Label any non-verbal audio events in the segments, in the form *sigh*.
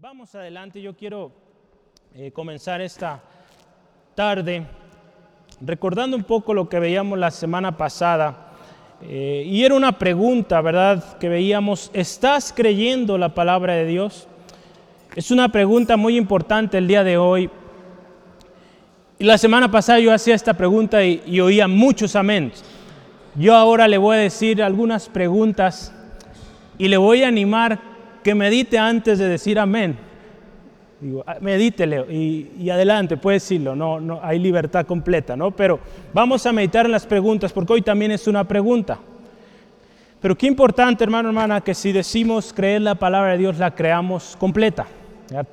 Vamos adelante, yo quiero eh, comenzar esta tarde recordando un poco lo que veíamos la semana pasada. Eh, y era una pregunta, ¿verdad? Que veíamos, ¿estás creyendo la palabra de Dios? Es una pregunta muy importante el día de hoy. Y la semana pasada yo hacía esta pregunta y, oía muchos amén. Yo ahora le voy a decir algunas preguntas y le voy a animar que medite antes de decir amén. Digo, ah, medítele y, y, adelante, puede decirlo, no, no, hay libertad completa, ¿no? Pero vamos a meditar en las preguntas, porque hoy también es una pregunta. Pero qué importante, hermano, hermana, que si decimos creer la palabra de Dios, la creamos completa.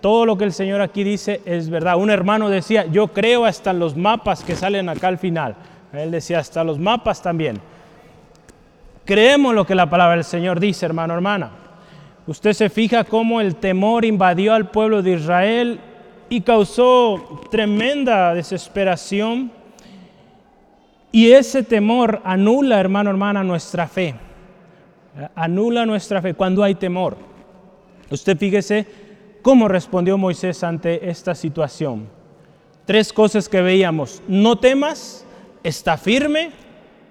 Todo lo que el Señor aquí dice es verdad. Un hermano decía, yo creo hasta los mapas que salen acá al final. Él decía, hasta los mapas también. Creemos lo que la palabra del Señor dice, hermano, hermana. Usted se fija cómo el temor invadió al pueblo de Israel y causó tremenda desesperación. Y ese temor anula, hermano, hermana, nuestra fe. Anula nuestra fe cuando hay temor. Usted fíjese cómo respondió Moisés ante esta situación. Tres cosas que veíamos. No temas, está firme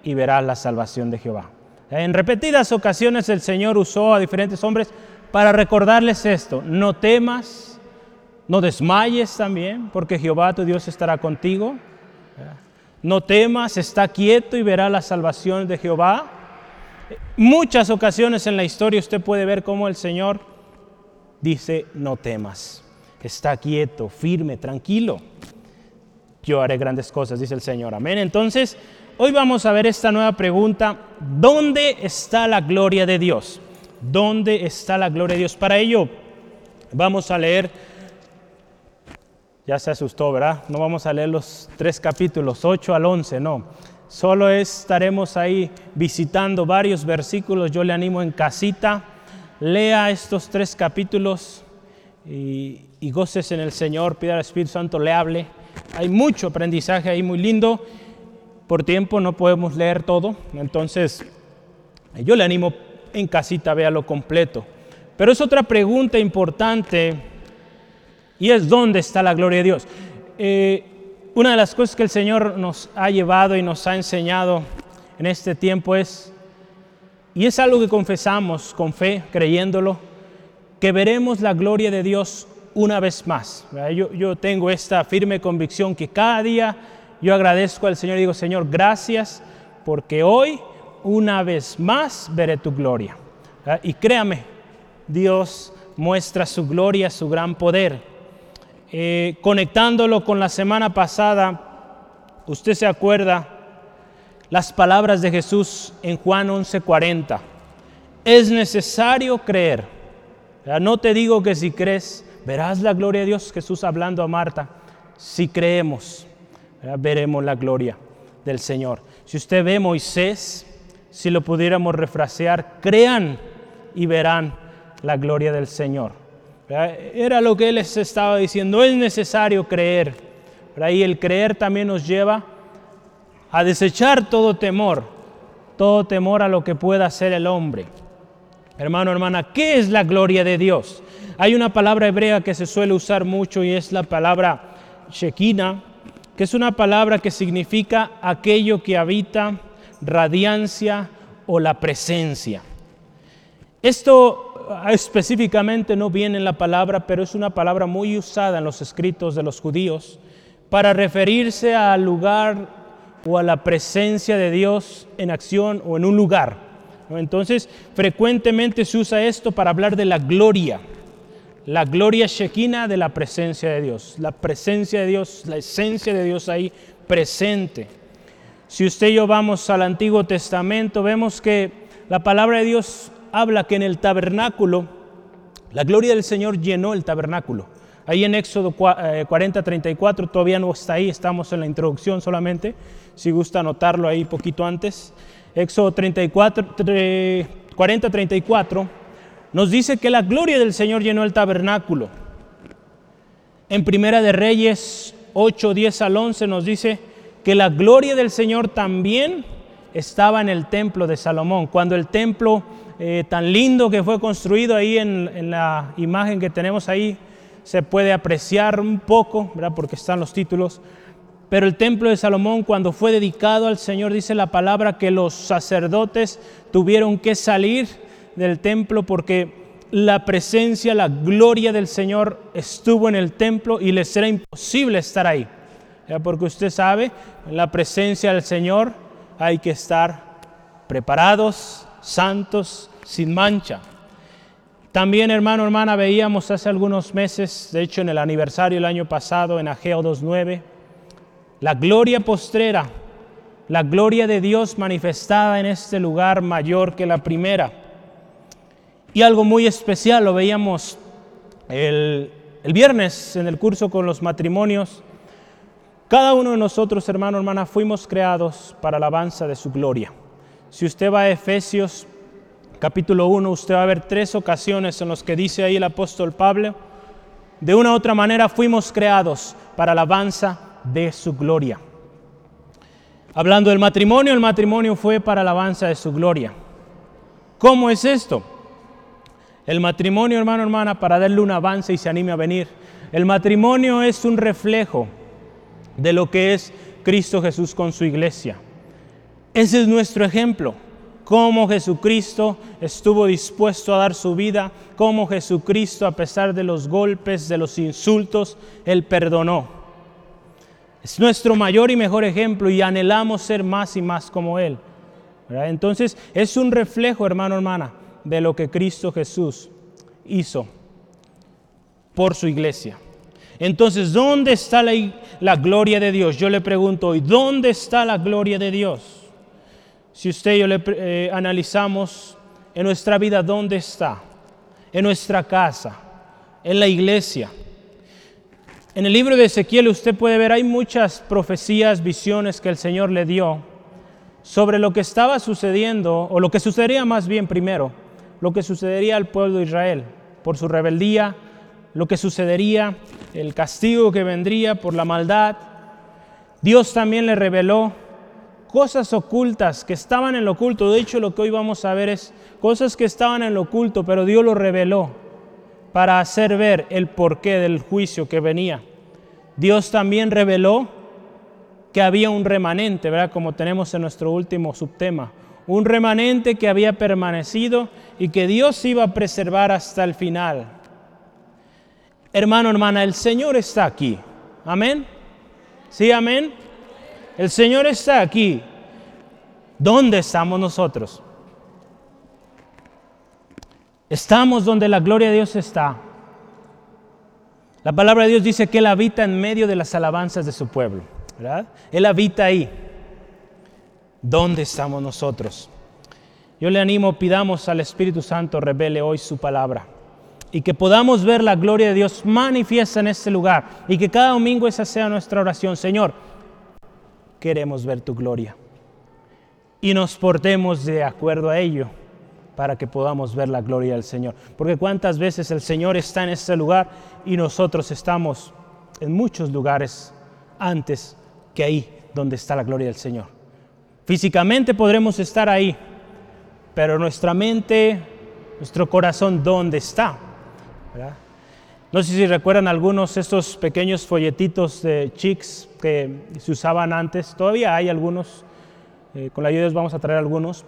y verás la salvación de Jehová. En repetidas ocasiones el Señor usó a diferentes hombres para recordarles esto. No temas, no desmayes también, porque Jehová tu Dios estará contigo. No temas, está quieto y verá la salvación de Jehová. Muchas ocasiones en la historia usted puede ver cómo el Señor dice, no temas, está quieto, firme, tranquilo. Yo haré grandes cosas, dice el Señor. Amén. Entonces, hoy vamos a ver esta nueva pregunta. ¿Dónde está la gloria de Dios? ¿Dónde está la gloria de Dios? Para ello, vamos a leer, ya se asustó, ¿verdad? No vamos a leer los tres capítulos, 8 al 11, no. Solo estaremos ahí visitando varios versículos. Yo le animo en casita, lea estos tres capítulos y, y goces en el Señor, pida al Espíritu Santo le hable. Hay mucho aprendizaje ahí muy lindo. Por tiempo no podemos leer todo, entonces yo le animo en casita, véalo completo. Pero es otra pregunta importante y es dónde está la gloria de Dios. Eh, una de las cosas que el Señor nos ha llevado y nos ha enseñado en este tiempo es, y es algo que confesamos con fe, creyéndolo, que veremos la gloria de Dios una vez más. Yo, yo, tengo esta firme convicción que cada día yo agradezco al Señor y digo, Señor, gracias porque hoy una vez más veré tu gloria. Y créame, Dios muestra su gloria, su gran poder. Eh, conectándolo con la semana pasada, usted se acuerda las palabras de Jesús en Juan 11:40. Es necesario creer. No te digo que si crees, verás la gloria de Dios. Jesús hablando a Marta. Si creemos, veremos la gloria del Señor. Si usted ve Moisés, si lo pudiéramos refrasear, crean y verán la gloria del Señor. Era lo que él les estaba diciendo, es necesario creer. Y el creer también nos lleva a desechar todo temor, todo temor a lo que pueda hacer el hombre. Hermano, hermana, ¿qué es la gloria de Dios? Hay una palabra hebrea que se suele usar mucho y es la palabra Shekinah, que es una palabra que significa aquello que habita radiancia o la presencia. Esto ah, específicamente no viene en la palabra, pero es una palabra muy usada en los escritos de los judíos para referirse al lugar o a la presencia de Dios en acción o en un lugar. Entonces, frecuentemente se usa esto para hablar de la gloria, la gloria shekinah de la presencia de Dios, la presencia de Dios, la esencia de Dios ahí presente. Si usted y yo vamos al Antiguo Testamento, vemos que la palabra de Dios habla que en el tabernáculo, la gloria del Señor llenó el tabernáculo. Ahí en Éxodo 40, 34, eh, todavía no está ahí, estamos en la introducción solamente, si gusta anotarlo ahí poquito antes. Éxodo 34, 40, 34 nos dice que la gloria del Señor llenó el tabernáculo. En Primera de Reyes 8, 10 al 11 nos dice que la gloria del Señor también estaba en el templo de Salomón. Cuando el templo eh, tan lindo que fue construido ahí en, en, la imagen que tenemos ahí. Se puede apreciar un poco, ¿verdad? porque están los títulos. Pero el templo de Salomón, cuando fue dedicado al Señor, dice la palabra que los sacerdotes tuvieron que salir del templo porque la presencia, la gloria del Señor estuvo en el templo y les era imposible estar ahí. Porque usted sabe, en la presencia del Señor hay que estar preparados, santos, sin mancha. También, hermano, hermana, veíamos hace algunos meses, de hecho en el aniversario del año pasado, en Ageo 2.9, la gloria postrera, la gloria de Dios manifestada en este lugar mayor que la primera. Y algo muy especial, lo veíamos el, el viernes en el curso con los matrimonios. Cada uno de nosotros, hermano, hermana, fuimos creados para la alabanza de su gloria. Si usted va a Efesios capítulo 1, usted va a ver tres ocasiones en las que dice ahí el apóstol Pablo, de una u otra manera fuimos creados para la alabanza de su gloria. Hablando del matrimonio, el matrimonio fue para la alabanza de su gloria. ¿Cómo es esto? El matrimonio, hermano, hermana, para darle un avance y se anime a venir. El matrimonio es un reflejo de lo que es Cristo Jesús con su iglesia. Ese es nuestro ejemplo. Cómo Jesucristo estuvo dispuesto a dar su vida, cómo Jesucristo, a pesar de los golpes, de los insultos, Él perdonó. Es nuestro mayor y mejor ejemplo y anhelamos ser más y más como Él. Entonces es un reflejo, hermano, hermana, de lo que Cristo Jesús hizo por su iglesia. Entonces, ¿dónde está la, gloria de Dios? Yo le pregunto hoy, ¿dónde está la gloria de Dios? Si usted y yo le eh, analizamos en nuestra vida, ¿dónde está? En nuestra casa, en la iglesia. En el libro de Ezequiel usted puede ver, hay muchas profecías, visiones que el Señor le dio sobre lo que estaba sucediendo, o lo que sucedería más bien primero, lo que sucedería al pueblo de Israel por su rebeldía, lo que sucedería, el castigo que vendría por la maldad. Dios también le reveló cosas ocultas que estaban en lo oculto. De hecho, lo que hoy vamos a ver es cosas que estaban en lo oculto, pero Dios lo reveló para hacer ver el porqué del juicio que venía. Dios también reveló que había un remanente, ¿verdad? Como tenemos en nuestro último subtema. Un remanente que había permanecido y que Dios iba a preservar hasta el final. Hermano, hermana, el Señor está aquí. Amén. Sí, amén. El Señor está aquí. ¿Dónde estamos nosotros? Estamos donde la gloria de Dios está. La palabra de Dios dice que Él habita en medio de las alabanzas de su pueblo. ¿verdad? Él habita ahí. ¿Dónde estamos nosotros? Yo le animo, pidamos al Espíritu Santo, revele hoy su palabra. Y que podamos ver la gloria de Dios manifiesta en este lugar. Y que cada domingo esa sea nuestra oración. Señor, queremos ver tu gloria. Y nos portemos de acuerdo a ello para que podamos ver la gloria del Señor. Porque cuántas veces el Señor está en este lugar y nosotros estamos en muchos lugares antes que ahí donde está la gloria del Señor. Físicamente podremos estar ahí, pero nuestra mente, nuestro corazón, ¿dónde está? No sé si recuerdan algunos estos pequeños folletitos de chicks que se usaban antes. Todavía hay algunos. Eh, con la ayuda de Dios vamos a traer algunos.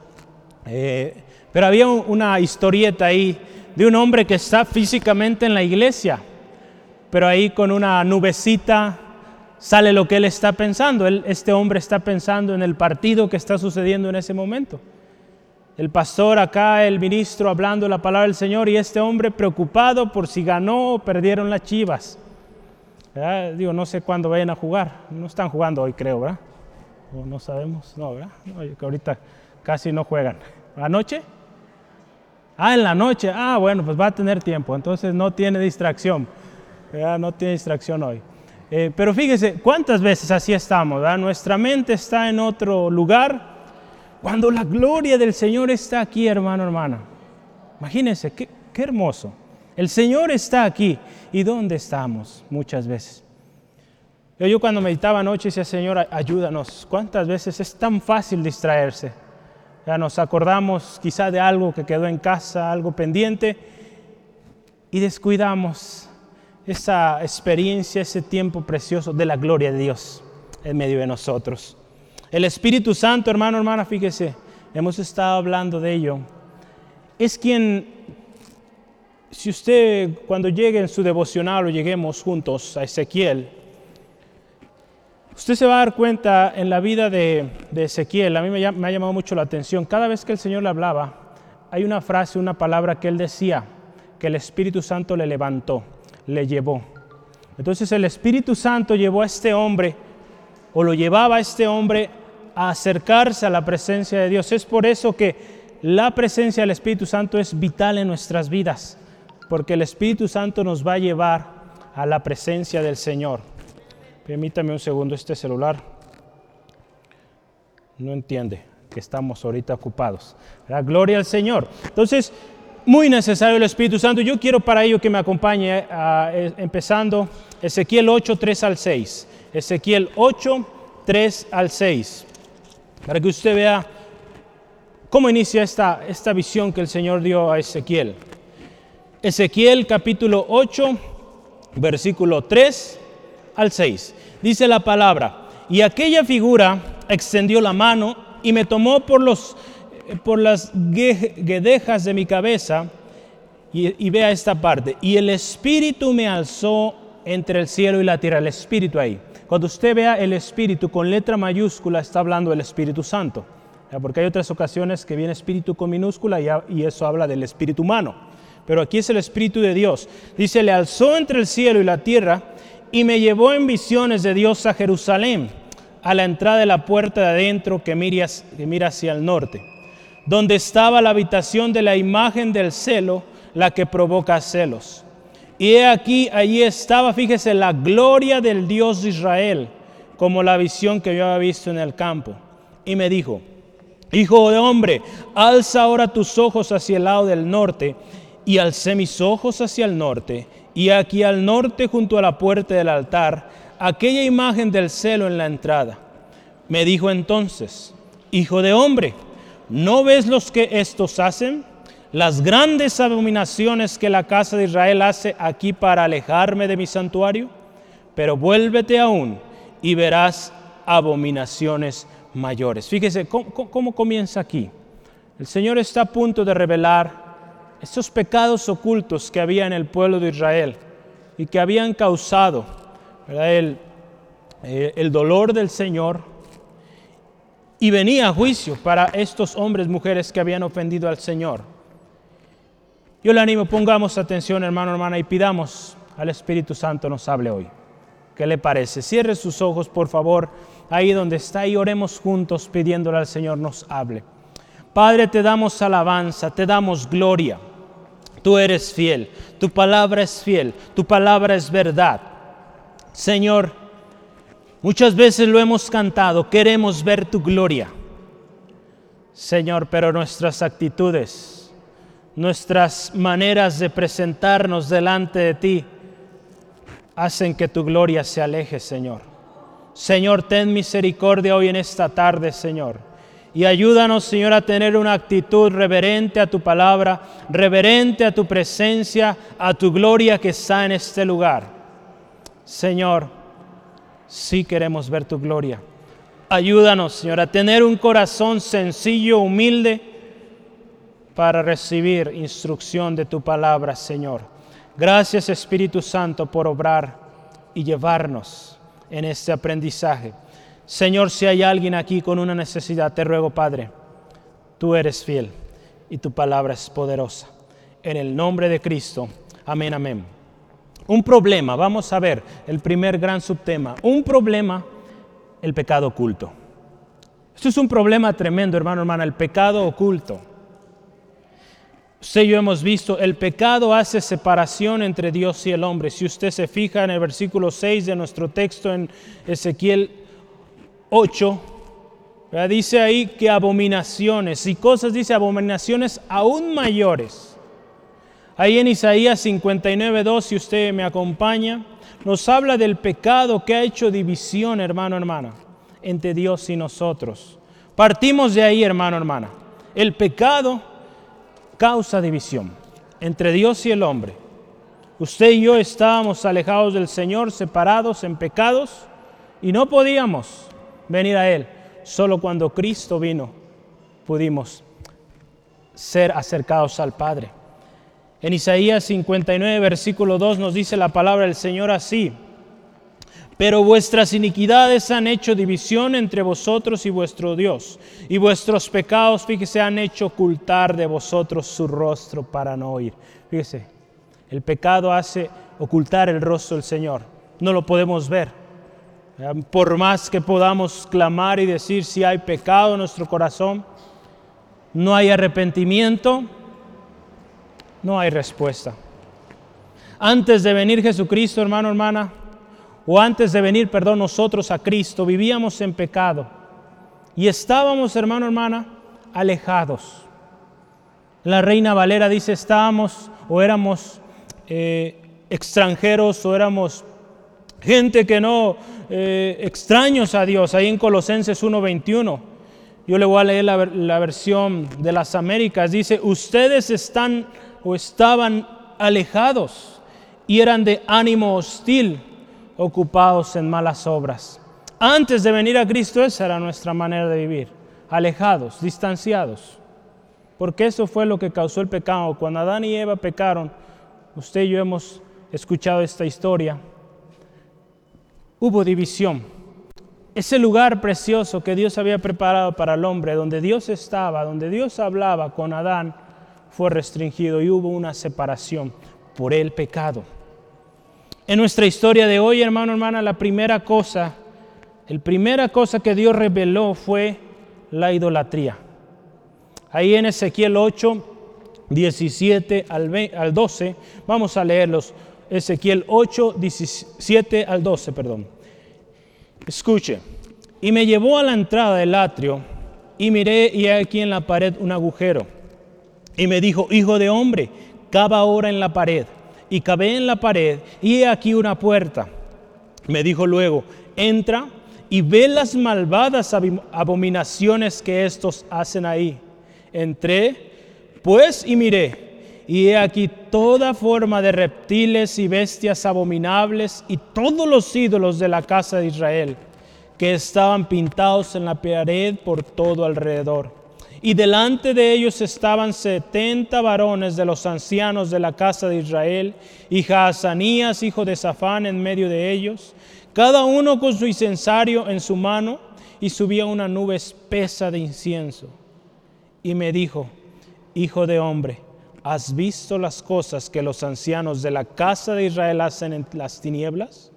Eh, pero había una historieta ahí de un hombre que está físicamente en la iglesia, pero ahí con una nubecita sale lo que él está pensando. este hombre está pensando en el partido que está sucediendo en ese momento el pastor acá, el ministro hablando la palabra del Señor y este hombre preocupado por si ganó o perdieron las chivas. Digo, no sé cuándo vayan a jugar. No están jugando hoy, creo, ¿verdad? O no sabemos, no, ¿verdad? que ahorita casi no juegan. ¿Anoche? Ah, en la noche. Ah, bueno, pues va a tener tiempo. Entonces no tiene distracción. No tiene distracción hoy. Eh, pero fíjese, ¿cuántas veces así estamos? Nuestra mente está en otro lugar cuando la gloria del Señor está aquí, hermano, hermana. Imagínense, qué, hermoso. El Señor está aquí. ¿Y dónde estamos muchas veces? Yo, yo cuando meditaba anoche decía, Señor, ayúdanos. ¿Cuántas veces es tan fácil distraerse? Ya nos acordamos quizá de algo que quedó en casa, algo pendiente, y descuidamos esa experiencia, ese tiempo precioso de la gloria de Dios en medio de nosotros. El Espíritu Santo, hermano, hermana, fíjese, hemos estado hablando de ello. Es quien, si usted cuando llegue en su devocional o lleguemos juntos a Ezequiel, usted se va a dar cuenta en la vida de, Ezequiel, a mí me ha llamado mucho la atención, cada vez que el Señor le hablaba, hay una frase, una palabra que él decía, que el Espíritu Santo le levantó, le llevó. Entonces el Espíritu Santo llevó a este hombre, o lo llevaba a este hombre a acercarse a la presencia de Dios. Es por eso que la presencia del Espíritu Santo es vital en nuestras vidas, porque el Espíritu Santo nos va a llevar a la presencia del Señor. Permítame un segundo, este celular no entiende que estamos ahorita ocupados. La gloria al Señor. Entonces, muy necesario el Espíritu Santo. Yo quiero para ello que me acompañe eh, empezando Ezequiel 8, 3 al 6. Ezequiel 8, 3 al 6. Para que usted vea cómo inicia esta, esta visión que el Señor dio a Ezequiel. Ezequiel capítulo 8, versículo 3 al 6. Dice la palabra, y aquella figura extendió la mano y me tomó por los por las guedejas de mi cabeza y, vea esta parte. Y el Espíritu me alzó entre el cielo y la tierra, el Espíritu ahí. Cuando usted vea el Espíritu con letra mayúscula, está hablando del Espíritu Santo. Porque hay otras ocasiones que viene Espíritu con minúscula y, eso habla del Espíritu humano. Pero aquí es el Espíritu de Dios. Dice, le alzó entre el cielo y la tierra y me llevó en visiones de Dios a Jerusalén, a la entrada de la puerta de adentro que que mira hacia el norte donde estaba la habitación de la imagen del celo, la que provoca celos. Y he aquí, allí estaba, fíjese, la gloria del Dios de Israel, como la visión que yo había visto en el campo. Y me dijo, Hijo de hombre, alza ahora tus ojos hacia el lado del norte. Y alcé mis ojos hacia el norte, y aquí al norte, junto a la puerta del altar, aquella imagen del celo en la entrada. Me dijo entonces, Hijo de hombre, ¿No ves los que estos hacen? Las grandes abominaciones que la casa de Israel hace aquí para alejarme de mi santuario. Pero vuélvete aún y verás abominaciones mayores. Fíjese cómo, comienza aquí. El Señor está a punto de revelar estos pecados ocultos que había en el pueblo de Israel y que habían causado eh, el dolor del Señor, y venía a juicio para estos hombres, mujeres que habían ofendido al Señor. Yo le animo, pongamos atención, hermano, hermana, y pidamos al Espíritu Santo nos hable hoy. ¿Qué le parece? Cierre sus ojos, por favor, ahí donde está y oremos juntos pidiéndole al Señor nos hable. Padre, te damos alabanza, te damos gloria. Tú eres fiel, tu palabra es fiel, tu palabra es verdad. Señor, Muchas veces lo hemos cantado, queremos ver tu gloria. Señor, pero nuestras actitudes, nuestras maneras de presentarnos delante de ti, hacen que tu gloria se aleje, Señor. Señor, ten misericordia hoy en esta tarde, Señor. Y ayúdanos, Señor, a tener una actitud reverente a tu palabra, reverente a tu presencia, a tu gloria que está en este lugar. Señor, sí queremos ver tu gloria. Ayúdanos, Señor, a tener un corazón sencillo, humilde, para recibir instrucción de tu palabra, Señor. Gracias, Espíritu Santo, por obrar y llevarnos en este aprendizaje. Señor, si hay alguien aquí con una necesidad, te ruego, Padre, tú eres fiel y tu palabra es poderosa. En el nombre de Cristo. Amén, amén. Un problema, vamos a ver el primer gran subtema. Un problema, el pecado oculto. Esto es un problema tremendo, hermano, hermana, el pecado oculto. Usted y yo hemos visto, el pecado hace separación entre Dios y el hombre. Si usted se fija en el versículo 6 de nuestro texto en Ezequiel 8, dice ahí que abominaciones y cosas, dice abominaciones aún mayores Ahí en Isaías 59, 2, si usted me acompaña, nos habla del pecado que ha hecho división, hermano, hermana, entre Dios y nosotros. Partimos de ahí, hermano, hermana. El pecado causa división entre Dios y el hombre. Usted y yo estábamos alejados del Señor, separados en pecados, y no podíamos venir a Él. Solo cuando Cristo vino pudimos ser acercados al Padre. En Isaías 59, versículo 2 nos dice la palabra del Señor así. Pero vuestras iniquidades han hecho división entre vosotros y vuestro Dios, y vuestros pecados, fíjese, han hecho ocultar de vosotros su rostro para no oír. Fíjese, el pecado hace ocultar el rostro del Señor. No lo podemos ver. Por más que podamos clamar y decir si hay pecado en nuestro corazón, no hay arrepentimiento, no hay respuesta. Antes de venir Jesucristo, hermano, hermana, o antes de venir, perdón, nosotros a Cristo, vivíamos en pecado y estábamos, hermano, hermana, alejados. La reina Valera dice, estábamos o éramos eh, extranjeros o éramos gente que no, eh, extraños a Dios, ahí en Colosenses 1.21. Yo le voy a leer la, la versión de las Américas. Dice, ustedes están o estaban alejados y eran de ánimo hostil, ocupados en malas obras. Antes de venir a Cristo esa era nuestra manera de vivir, alejados, distanciados. Porque eso fue lo que causó el pecado. Cuando Adán y Eva pecaron, usted y yo hemos escuchado esta historia, hubo división. Ese lugar precioso que Dios había preparado para el hombre, donde Dios estaba, donde Dios hablaba con Adán, fue restringido y hubo una separación por el pecado. En nuestra historia de hoy, hermano, hermana, la primera cosa, la primera cosa que Dios reveló fue la idolatría. Ahí en Ezequiel 8, 17 al 12, vamos a leerlos. Ezequiel 8, 17 al 12, perdón. Escuche. Y me llevó a la entrada del atrio y miré y aquí en la pared un agujero y me dijo, hijo de hombre, cava ahora en la pared. Y cavé en la pared y he aquí una puerta. Me dijo luego, entra y ve las malvadas abominaciones que estos hacen ahí. Entré, pues, y miré. Y he aquí toda forma de reptiles y bestias abominables y todos los ídolos de la casa de Israel que estaban pintados en la pared por todo alrededor y delante de ellos estaban setenta varones de los ancianos de la casa de Israel, y Jaazanías, hijo de Safán, en medio de ellos, cada uno con su incensario en su mano, y subía una nube espesa de incienso. Y me dijo, Hijo de hombre, ¿has visto las cosas que los ancianos de la casa de Israel hacen en las tinieblas?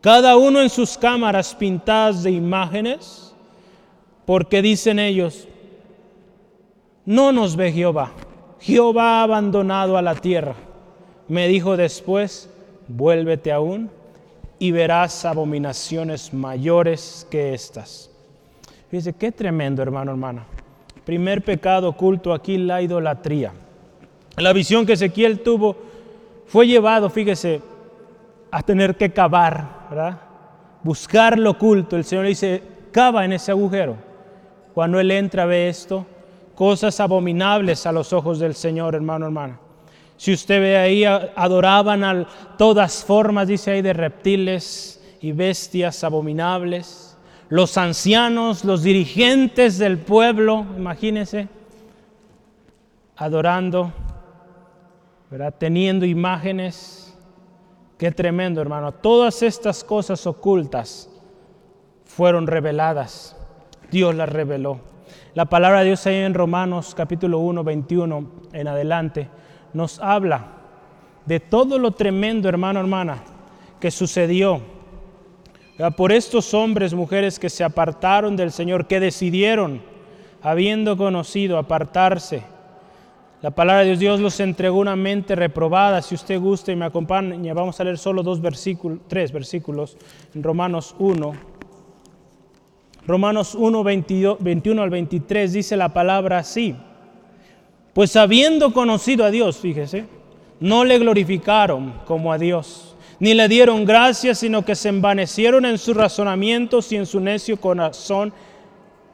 Cada uno en sus cámaras pintadas de imágenes, porque dicen ellos, no nos ve Jehová. Jehová ha abandonado a la tierra. Me dijo después, vuélvete aún y verás abominaciones mayores que estas. Fíjese, qué tremendo, hermano, hermana. Primer pecado oculto aquí, la idolatría. La visión que Ezequiel tuvo fue llevado, fíjese, a tener que cavar, ¿verdad? Buscar lo oculto. El Señor dice, cava en ese agujero. Cuando Él entra, ve esto, cosas abominables a los ojos del Señor, hermano, hermana. Si usted ve ahí, adoraban a todas formas, dice ahí, de reptiles y bestias abominables. Los ancianos, los dirigentes del pueblo, imagínense, adorando, ¿verdad? teniendo imágenes. Qué tremendo, hermano. Todas estas cosas ocultas fueron reveladas. Dios las reveló. La palabra de Dios ahí en Romanos capítulo 1, 21 en adelante nos habla de todo lo tremendo, hermano, hermana, que sucedió por estos hombres, mujeres que se apartaron del Señor, que decidieron, habiendo conocido, apartarse. La palabra de Dios, Dios los entregó una mente reprobada. Si usted gusta y me acompaña, vamos a leer solo dos versículos, tres versículos en Romanos 1, Romanos 1, 21 al 23 dice la palabra así. Pues habiendo conocido a Dios, fíjese, no le glorificaron como a Dios, ni le dieron gracias, sino que se envanecieron en sus razonamientos y en su necio corazón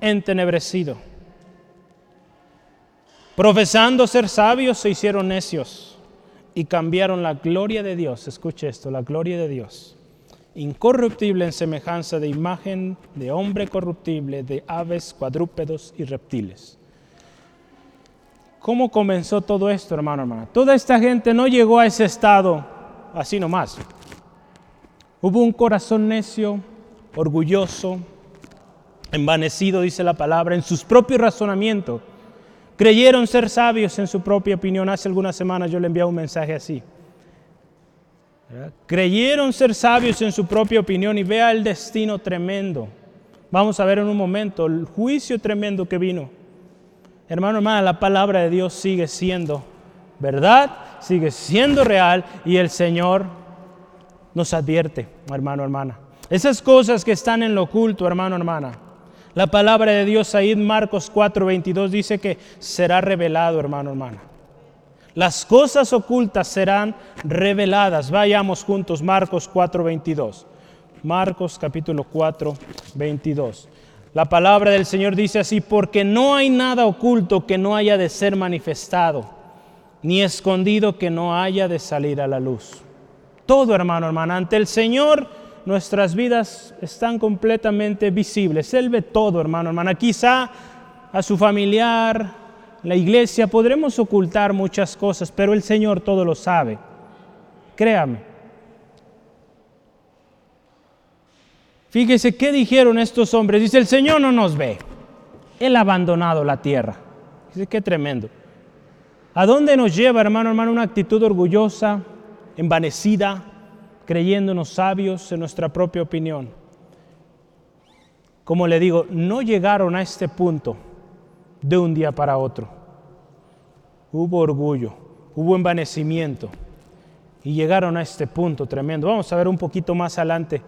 entenebrecido. Profesando ser sabios, se hicieron necios y cambiaron la gloria de Dios. Escuche esto, la gloria de Dios. Incorruptible en semejanza de imagen de hombre corruptible, de aves, cuadrúpedos y reptiles. ¿Cómo comenzó todo esto, hermano, hermana? Toda esta gente no llegó a ese estado así nomás. Hubo un corazón necio, orgulloso, envanecido, dice la palabra, en sus propios razonamientos Creyeron ser sabios en su propia opinión. Hace algunas semanas yo le envié un mensaje así. Creyeron ser sabios en su propia opinión y vea el destino tremendo. Vamos a ver en un momento el juicio tremendo que vino. Hermano, hermana, la palabra de Dios sigue siendo verdad, sigue siendo real y el Señor nos advierte, hermano, hermana. Esas cosas que están en lo oculto, hermano, hermana, la palabra de Dios ahí en Marcos 4:22 dice que será revelado, hermano, hermana. Las cosas ocultas serán reveladas. Vayamos juntos, Marcos 4:22. Marcos capítulo 4, 22. La palabra del Señor dice así, porque no hay nada oculto que no haya de ser manifestado, ni escondido que no haya de salir a la luz. Todo, hermano, hermana, ante el Señor nuestras vidas están completamente visibles. Él ve todo, hermano, hermana. Quizá a su familiar, la iglesia, podremos ocultar muchas cosas, pero el Señor todo lo sabe. Créame. Fíjese qué dijeron estos hombres. Dice, el Señor no nos ve. Él ha abandonado la tierra. Dice, qué tremendo. ¿A dónde nos lleva, hermano, hermano, una actitud orgullosa, envanecida, creyéndonos sabios en nuestra propia opinión. Como le digo, no llegaron a este punto de un día para otro. Hubo orgullo, hubo envanecimiento y llegaron a este punto tremendo. Vamos a ver un poquito más adelante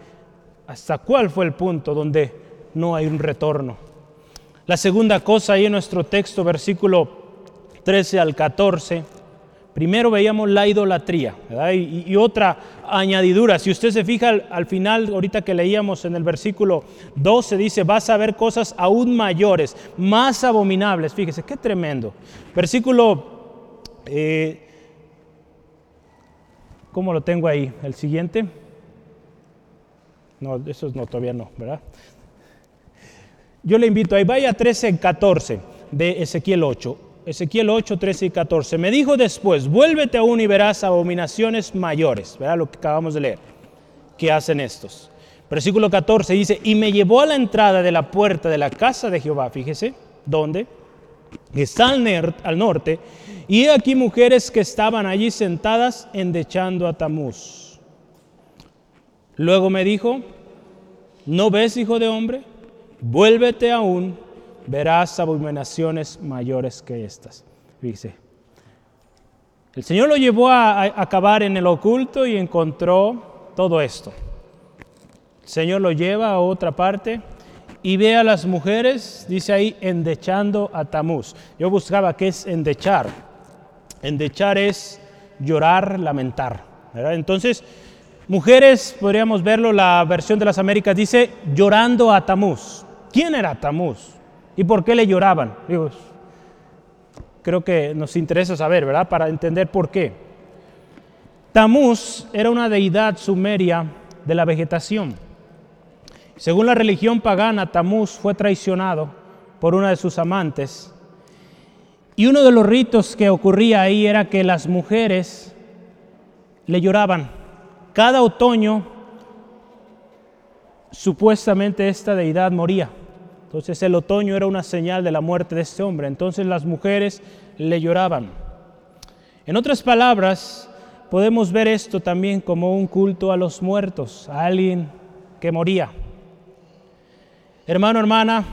hasta cuál fue el punto donde no hay un retorno. La segunda cosa ahí en nuestro texto, versículo 13 al 14 Primero veíamos la idolatría y, otra añadidura. Si usted se fija al, final, ahorita que leíamos en el versículo 12, dice, vas a ver cosas aún mayores, más abominables. Fíjese, qué tremendo. Versículo, eh, ¿cómo lo tengo ahí? El siguiente. No, eso no, todavía no, ¿verdad? Yo le invito ahí, vaya 13, 14 de Ezequiel 8. Ezequiel 8, 13 y 14. Me dijo después, vuélvete aún y verás abominaciones mayores. Verá lo que acabamos de leer. ¿Qué hacen estos? Versículo 14 dice, y me llevó a la entrada de la puerta de la casa de Jehová. Fíjese, ¿dónde? Está al, al norte. Y he aquí mujeres que estaban allí sentadas endechando a Tamuz. Luego me dijo, ¿no ves, hijo de hombre? Vuélvete aún verás abominaciones mayores que estas. Dice, el Señor lo llevó a, acabar en el oculto y encontró todo esto. El Señor lo lleva a otra parte y ve a las mujeres, dice ahí, endechando a Tamuz. Yo buscaba qué es endechar. Endechar es llorar, lamentar. Entonces, mujeres, podríamos verlo, la versión de las Américas dice llorando a Tamuz. ¿Quién era Tamuz? ¿Y por qué le lloraban? creo que nos interesa saber, ¿verdad? Para entender por qué. Tamuz era una deidad sumeria de la vegetación. Según la religión pagana, Tamuz fue traicionado por una de sus amantes. Y uno de los ritos que ocurría ahí era que las mujeres le lloraban. Cada otoño, supuestamente esta deidad moría. Entonces el otoño era una señal de la muerte de este hombre. Entonces las mujeres le lloraban. En otras palabras, podemos ver esto también como un culto a los muertos, a alguien que moría. Hermano, hermana,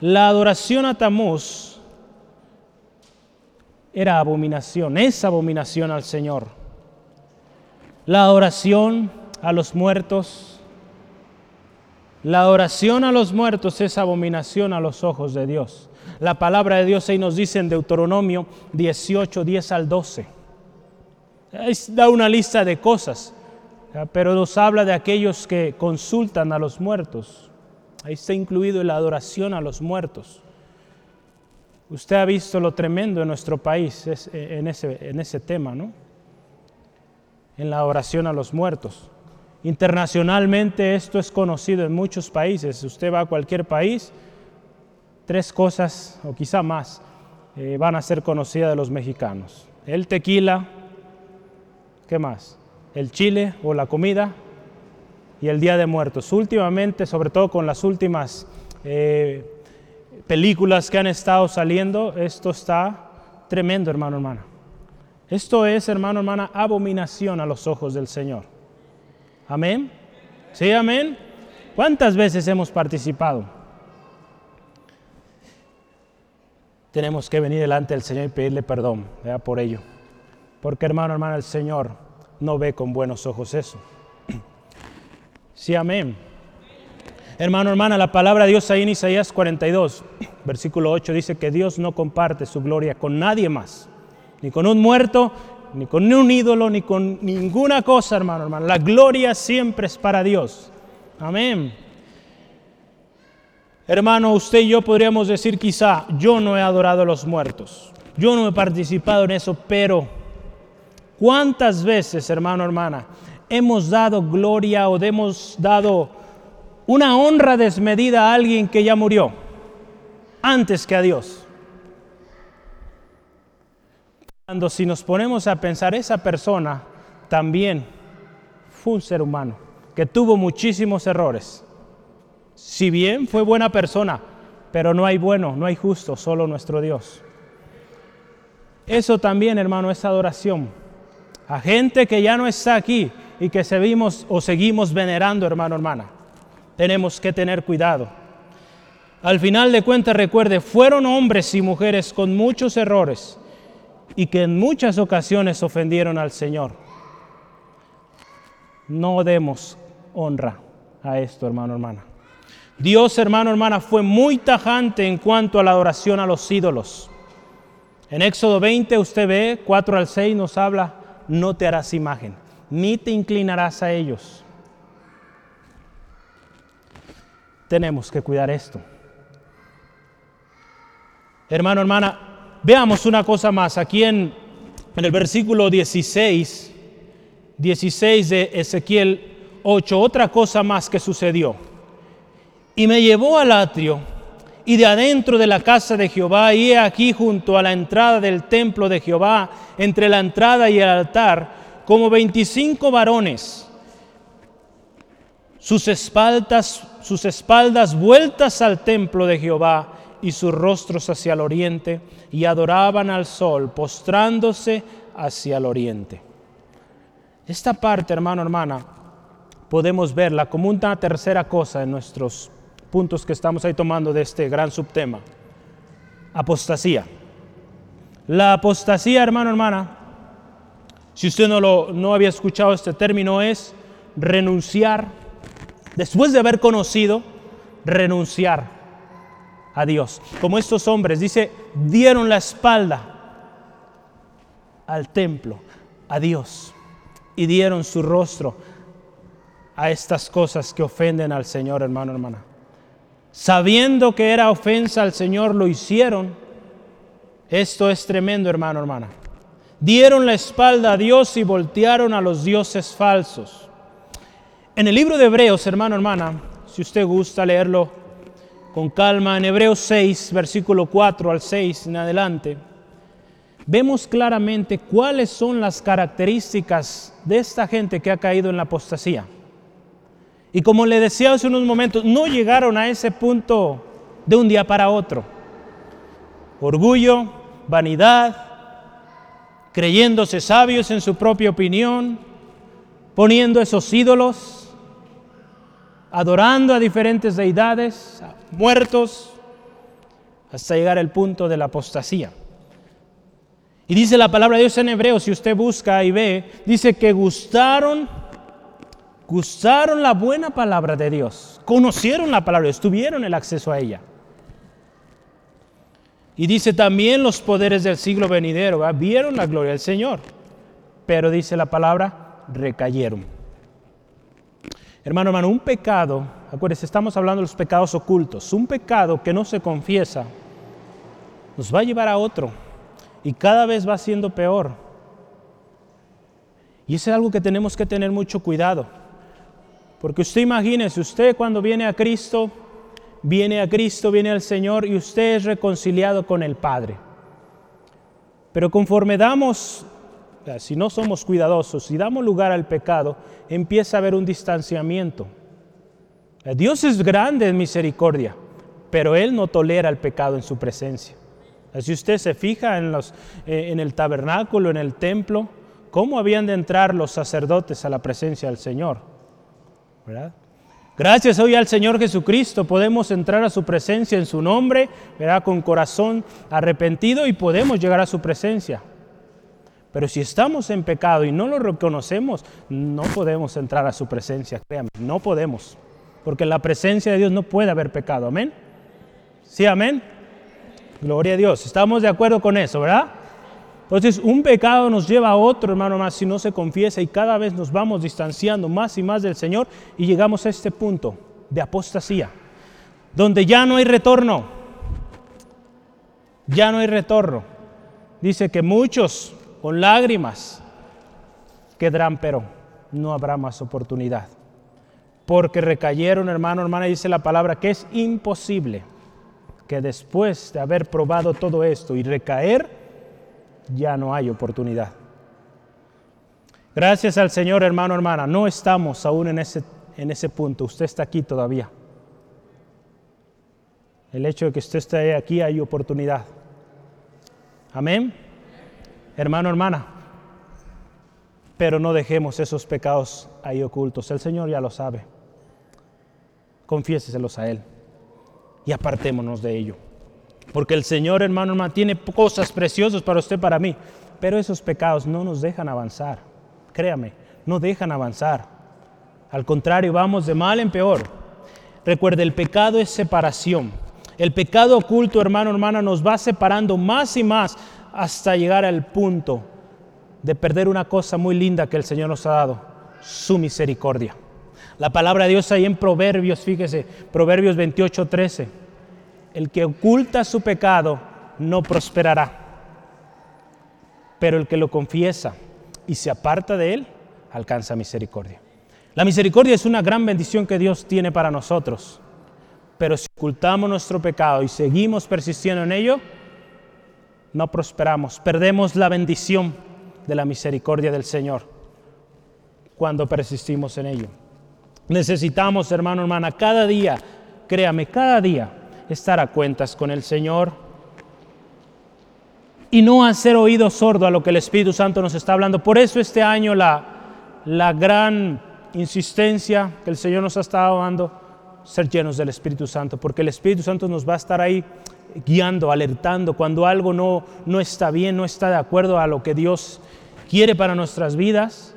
la adoración a Tamuz era abominación, es abominación al Señor. La adoración a los muertos la oración a los muertos es abominación a los ojos de Dios. La palabra de Dios ahí nos dice en Deuteronomio 18, 10 al 12. da una lista de cosas, pero nos habla de aquellos que consultan a los muertos. Ahí está incluido la adoración a los muertos. Usted ha visto lo tremendo en nuestro país en, ese, en ese tema, ¿no? En la oración a los muertos. Internacionalmente esto es conocido en muchos países. Usted va a cualquier país, tres cosas o quizá más eh, van a ser conocidas de los mexicanos. El tequila, ¿qué más? El chile o la comida y el Día de Muertos. Últimamente, sobre todo con las últimas eh, películas que han estado saliendo, esto está tremendo, hermano, hermana. Esto es, hermano, hermana, abominación a los ojos del Señor. Amén. ¿Sí, amén? ¿Cuántas veces hemos participado? Tenemos que venir delante del Señor y pedirle perdón por ello. Porque, hermano, hermana, el Señor no ve con buenos ojos eso. *clears throat* Sí, amén. Hermano, hermana, la palabra de Dios ahí en Isaías 42, versículo 8 dice que Dios no comparte su gloria con nadie más, ni con un muerto, ni con un ídolo, ni con ninguna cosa, hermano, hermano. La gloria siempre es para Dios. Amén. Hermano, usted y yo podríamos decir quizá, yo no he adorado a los muertos, yo no he participado en eso, pero ¿cuántas veces, hermano, hermana, hemos dado gloria o hemos dado una honra desmedida a alguien que ya murió antes que a Dios. Cuando si nos ponemos a pensar, esa persona también fue un ser humano que tuvo muchísimos errores. Si bien fue buena persona, pero no hay bueno, no hay justo, solo nuestro Dios. Eso también, hermano, es adoración. A gente que ya no está aquí y que seguimos o seguimos venerando, hermano, hermana tenemos que tener cuidado. Al final de cuentas, recuerde, fueron hombres y mujeres con muchos errores y que en muchas ocasiones ofendieron al Señor. No demos honra a esto, hermano, hermana. Dios, hermano, hermana, fue muy tajante en cuanto a la adoración a los ídolos. En Éxodo 20 usted ve, 4 al 6 nos habla, no te harás imagen, ni te inclinarás a ellos tenemos que cuidar esto. Hermano, hermana, veamos una cosa más. Aquí en, el versículo 16, 16 de Ezequiel 8, otra cosa más que sucedió. Y me llevó al atrio y de adentro de la casa de Jehová, y he aquí junto a la entrada del templo de Jehová, entre la entrada y el altar, como 25 varones, sus espaldas sus espaldas vueltas al templo de Jehová y sus rostros hacia el oriente, y adoraban al sol, postrándose hacia el oriente. Esta parte, hermano, hermana, podemos verla como una tercera cosa en nuestros puntos que estamos ahí tomando de este gran subtema. Apostasía. La apostasía, hermano, hermana, si usted no, lo, no había escuchado este término, es renunciar después de haber conocido, renunciar a Dios. Como estos hombres, dice, dieron la espalda al templo, a Dios, y dieron su rostro a estas cosas que ofenden al Señor, hermano, hermana. Sabiendo que era ofensa al Señor, lo hicieron. Esto es tremendo, hermano, hermana. Dieron la espalda a Dios y voltearon a los dioses falsos. En el libro de Hebreos, hermano, hermana, si usted gusta leerlo con calma, en Hebreos 6, versículo 4 al 6 en adelante, vemos claramente cuáles son las características de esta gente que ha caído en la apostasía. Y como le decía hace unos momentos, no llegaron a ese punto de un día para otro. Orgullo, vanidad, creyéndose sabios en su propia opinión, poniendo esos ídolos adorando a diferentes deidades, muertos, hasta llegar al punto de la apostasía. Y dice la palabra de Dios en hebreo, si usted busca y ve, dice que gustaron, gustaron la buena palabra de Dios, conocieron la palabra, tuvieron el acceso a ella. Y dice también los poderes del siglo venidero, vieron la gloria del Señor, pero dice la palabra, recayeron. Hermano, hermano, un pecado, acuérdense, estamos hablando de los pecados ocultos, un pecado que no se confiesa, nos va a llevar a otro y cada vez va siendo peor. Y eso es algo que tenemos que tener mucho cuidado. Porque usted imagínese, usted cuando viene a Cristo, viene a Cristo, viene al Señor y usted es reconciliado con el Padre. Pero conforme damos, si no somos cuidadosos, si damos lugar al pecado, empieza a haber un distanciamiento. Dios es grande en misericordia, pero Él no tolera el pecado en su presencia. Si usted se fija en, los, eh, en el tabernáculo, en el templo, cómo habían de entrar los sacerdotes a la presencia del Señor. Gracias hoy al Señor Jesucristo podemos entrar a su presencia en su nombre, ¿verdad? con corazón arrepentido y podemos llegar a su presencia. Pero si estamos en pecado y no lo reconocemos, no podemos entrar a su presencia, créame, no podemos. Porque en la presencia de Dios no puede haber pecado, amén. Sí, amén. Gloria a Dios. Estamos de acuerdo con eso, ¿verdad? Entonces, un pecado nos lleva a otro, hermano, más si no se confiesa y cada vez nos vamos distanciando más y más del Señor y llegamos a este punto de apostasía, donde ya no hay retorno. Ya no hay retorno. Dice que muchos con lágrimas quedarán, pero no habrá más oportunidad. Porque recayeron, hermano, hermana, dice la palabra que es imposible que después de haber probado todo esto y recaer, ya no hay oportunidad. Gracias al Señor, hermano, hermana, no estamos aún en ese, en ese punto, usted está aquí todavía. El hecho de que usted esté aquí hay oportunidad. Amén. Hermano, hermana, pero no dejemos esos pecados ahí ocultos. El Señor ya lo sabe. Confiéseselos a Él y apartémonos de ello. Porque el Señor, hermano, hermano, tiene cosas preciosas para usted, para mí. Pero esos pecados no nos dejan avanzar. Créame, no dejan avanzar. Al contrario, vamos de mal en peor. Recuerde, el pecado es separación. El pecado oculto, hermano, hermana, nos va separando más y más hasta llegar al punto de perder una cosa muy linda que el Señor nos ha dado, su misericordia. La palabra de Dios ahí en Proverbios, fíjese, Proverbios 28, 13. El que oculta su pecado no prosperará, pero el que lo confiesa y se aparta de él, alcanza misericordia. La misericordia es una gran bendición que Dios tiene para nosotros, pero si ocultamos nuestro pecado y seguimos persistiendo en ello, no prosperamos, perdemos la bendición de la misericordia del Señor cuando persistimos en ello. Necesitamos, hermano, hermana, cada día, créame, cada día estar a cuentas con el Señor y no hacer oído sordo a lo que el Espíritu Santo nos está hablando. Por eso este año la, la gran insistencia que el Señor nos ha estado dando, ser llenos del Espíritu Santo, porque el Espíritu Santo nos va a estar ahí guiando, alertando cuando algo no, no está bien, no está de acuerdo a lo que Dios quiere para nuestras vidas.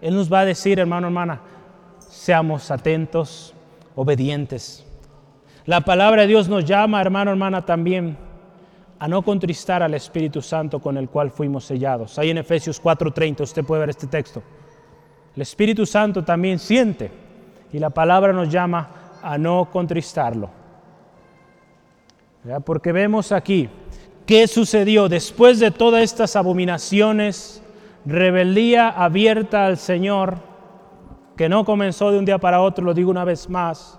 Él nos va a decir, hermano, hermana, seamos atentos, obedientes. La palabra de Dios nos llama, hermano, hermana, también a no contristar al Espíritu Santo con el cual fuimos sellados. Ahí en Efesios 4:30 usted puede ver este texto. El Espíritu Santo también siente y la palabra nos llama a no contristarlo. Porque vemos aquí qué sucedió después de todas estas abominaciones, rebeldía abierta al Señor que no comenzó de un día para otro, lo digo una vez más.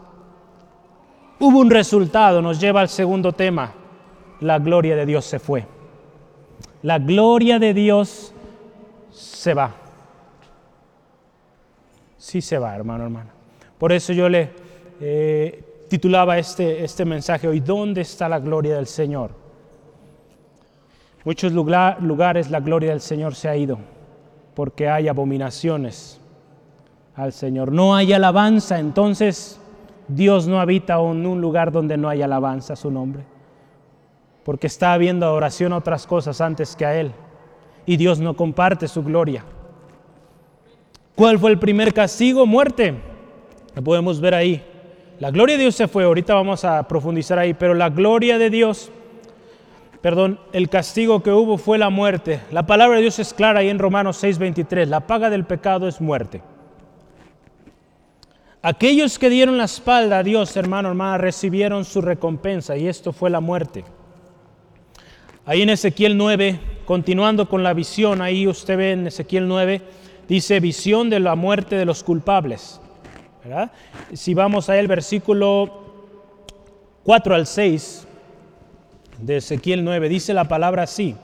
Hubo un resultado, nos lleva al segundo tema. La gloria de Dios se fue. La gloria de Dios se va. Sí se va, hermano, hermana. Por eso yo le eh, titulaba este, este mensaje hoy, ¿dónde está la gloria del Señor? Muchos lugares la gloria del Señor se ha ido porque hay abominaciones, al Señor. No hay alabanza, entonces Dios no habita en un lugar donde no hay alabanza a su nombre. Porque está habiendo adoración a otras cosas antes que a Él. Y Dios no comparte su gloria. ¿Cuál fue el primer castigo? Muerte. Lo podemos ver ahí. La gloria de Dios se fue, ahorita vamos a profundizar ahí, pero la gloria de Dios, perdón, el castigo que hubo fue la muerte. La palabra de Dios es clara ahí en Romanos 6:23, la paga del pecado es muerte. Aquellos que dieron la espalda a Dios, hermano, hermana, recibieron su recompensa y esto fue la muerte. Ahí en Ezequiel 9, continuando con la visión, ahí usted ve en Ezequiel 9, dice visión de la muerte de los culpables. Si vamos a el versículo 4 al 6 de Ezequiel 9, dice la palabra así.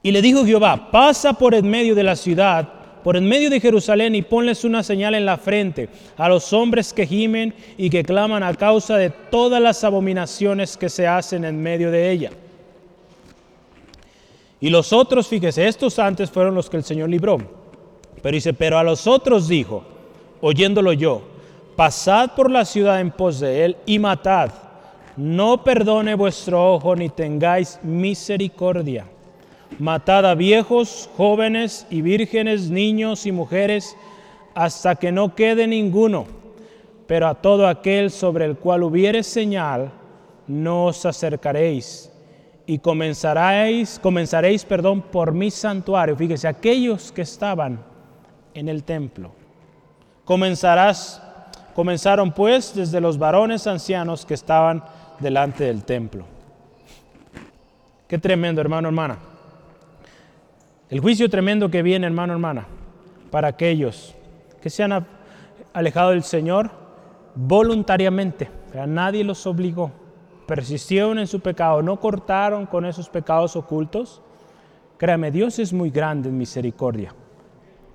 Y le dijo Jehová, pasa por en medio de la ciudad, por en medio de Jerusalén y ponles una señal en la frente a los hombres que gimen y que claman a causa de todas las abominaciones que se hacen en medio de ella. Y los otros, fíjese, estos antes fueron los que el Señor libró. Pero dice, pero a los otros dijo, oyéndolo yo, pasad por la ciudad en pos de él y matad. No perdone vuestro ojo ni tengáis misericordia Matad a viejos, jóvenes y vírgenes, niños y mujeres, hasta que no quede ninguno. Pero a todo aquel sobre el cual hubiere señal, no os acercaréis. Y comenzaréis, comenzaréis, perdón, por mi santuario. Fíjese, aquellos que estaban en el templo. Comenzarás, comenzaron pues desde los varones ancianos que estaban delante del templo. Qué tremendo, hermano, hermana. El juicio tremendo que viene, hermano, hermana, para aquellos que se han alejado del Señor voluntariamente, nadie los obligó, persistieron en su pecado, no cortaron con esos pecados ocultos. Créame, Dios es muy grande en misericordia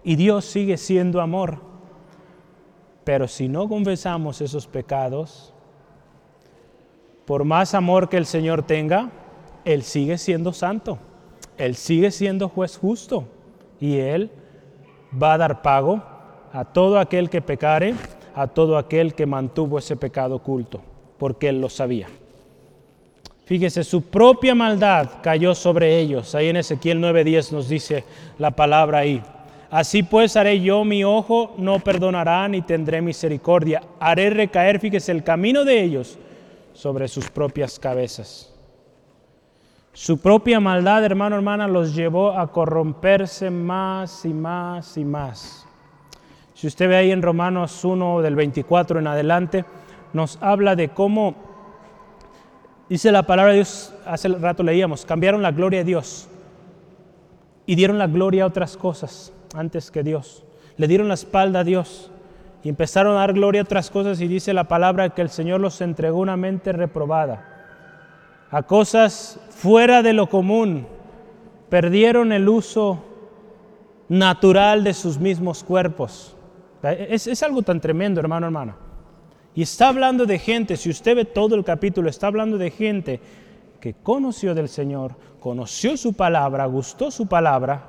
y Dios sigue siendo amor. Pero si no confesamos esos pecados, por más amor que el Señor tenga, Él sigue siendo santo. Él sigue siendo juez justo y Él va a dar pago a todo aquel que pecare, a todo aquel que mantuvo ese pecado oculto, porque Él lo sabía. Fíjese, su propia maldad cayó sobre ellos. Ahí en Ezequiel 9:10 nos dice la palabra ahí. Así pues haré yo mi ojo, no perdonará ni tendré misericordia. Haré recaer, fíjese, el camino de ellos sobre sus propias cabezas. Su propia maldad, hermano, hermana, los llevó a corromperse más y más y más. Si usted ve ahí en Romanos 1 del 24 en adelante, nos habla de cómo, dice la palabra de Dios, hace rato leíamos, cambiaron la gloria de Dios y dieron la gloria a otras cosas antes que Dios. Le dieron la espalda a Dios y empezaron a dar gloria a otras cosas y dice la palabra que el Señor los entregó una mente reprobada a cosas fuera de lo común, perdieron el uso natural de sus mismos cuerpos. Es, algo tan tremendo, hermano, hermana. Y está hablando de gente, si usted ve todo el capítulo, está hablando de gente que conoció del Señor, conoció su palabra, gustó su palabra,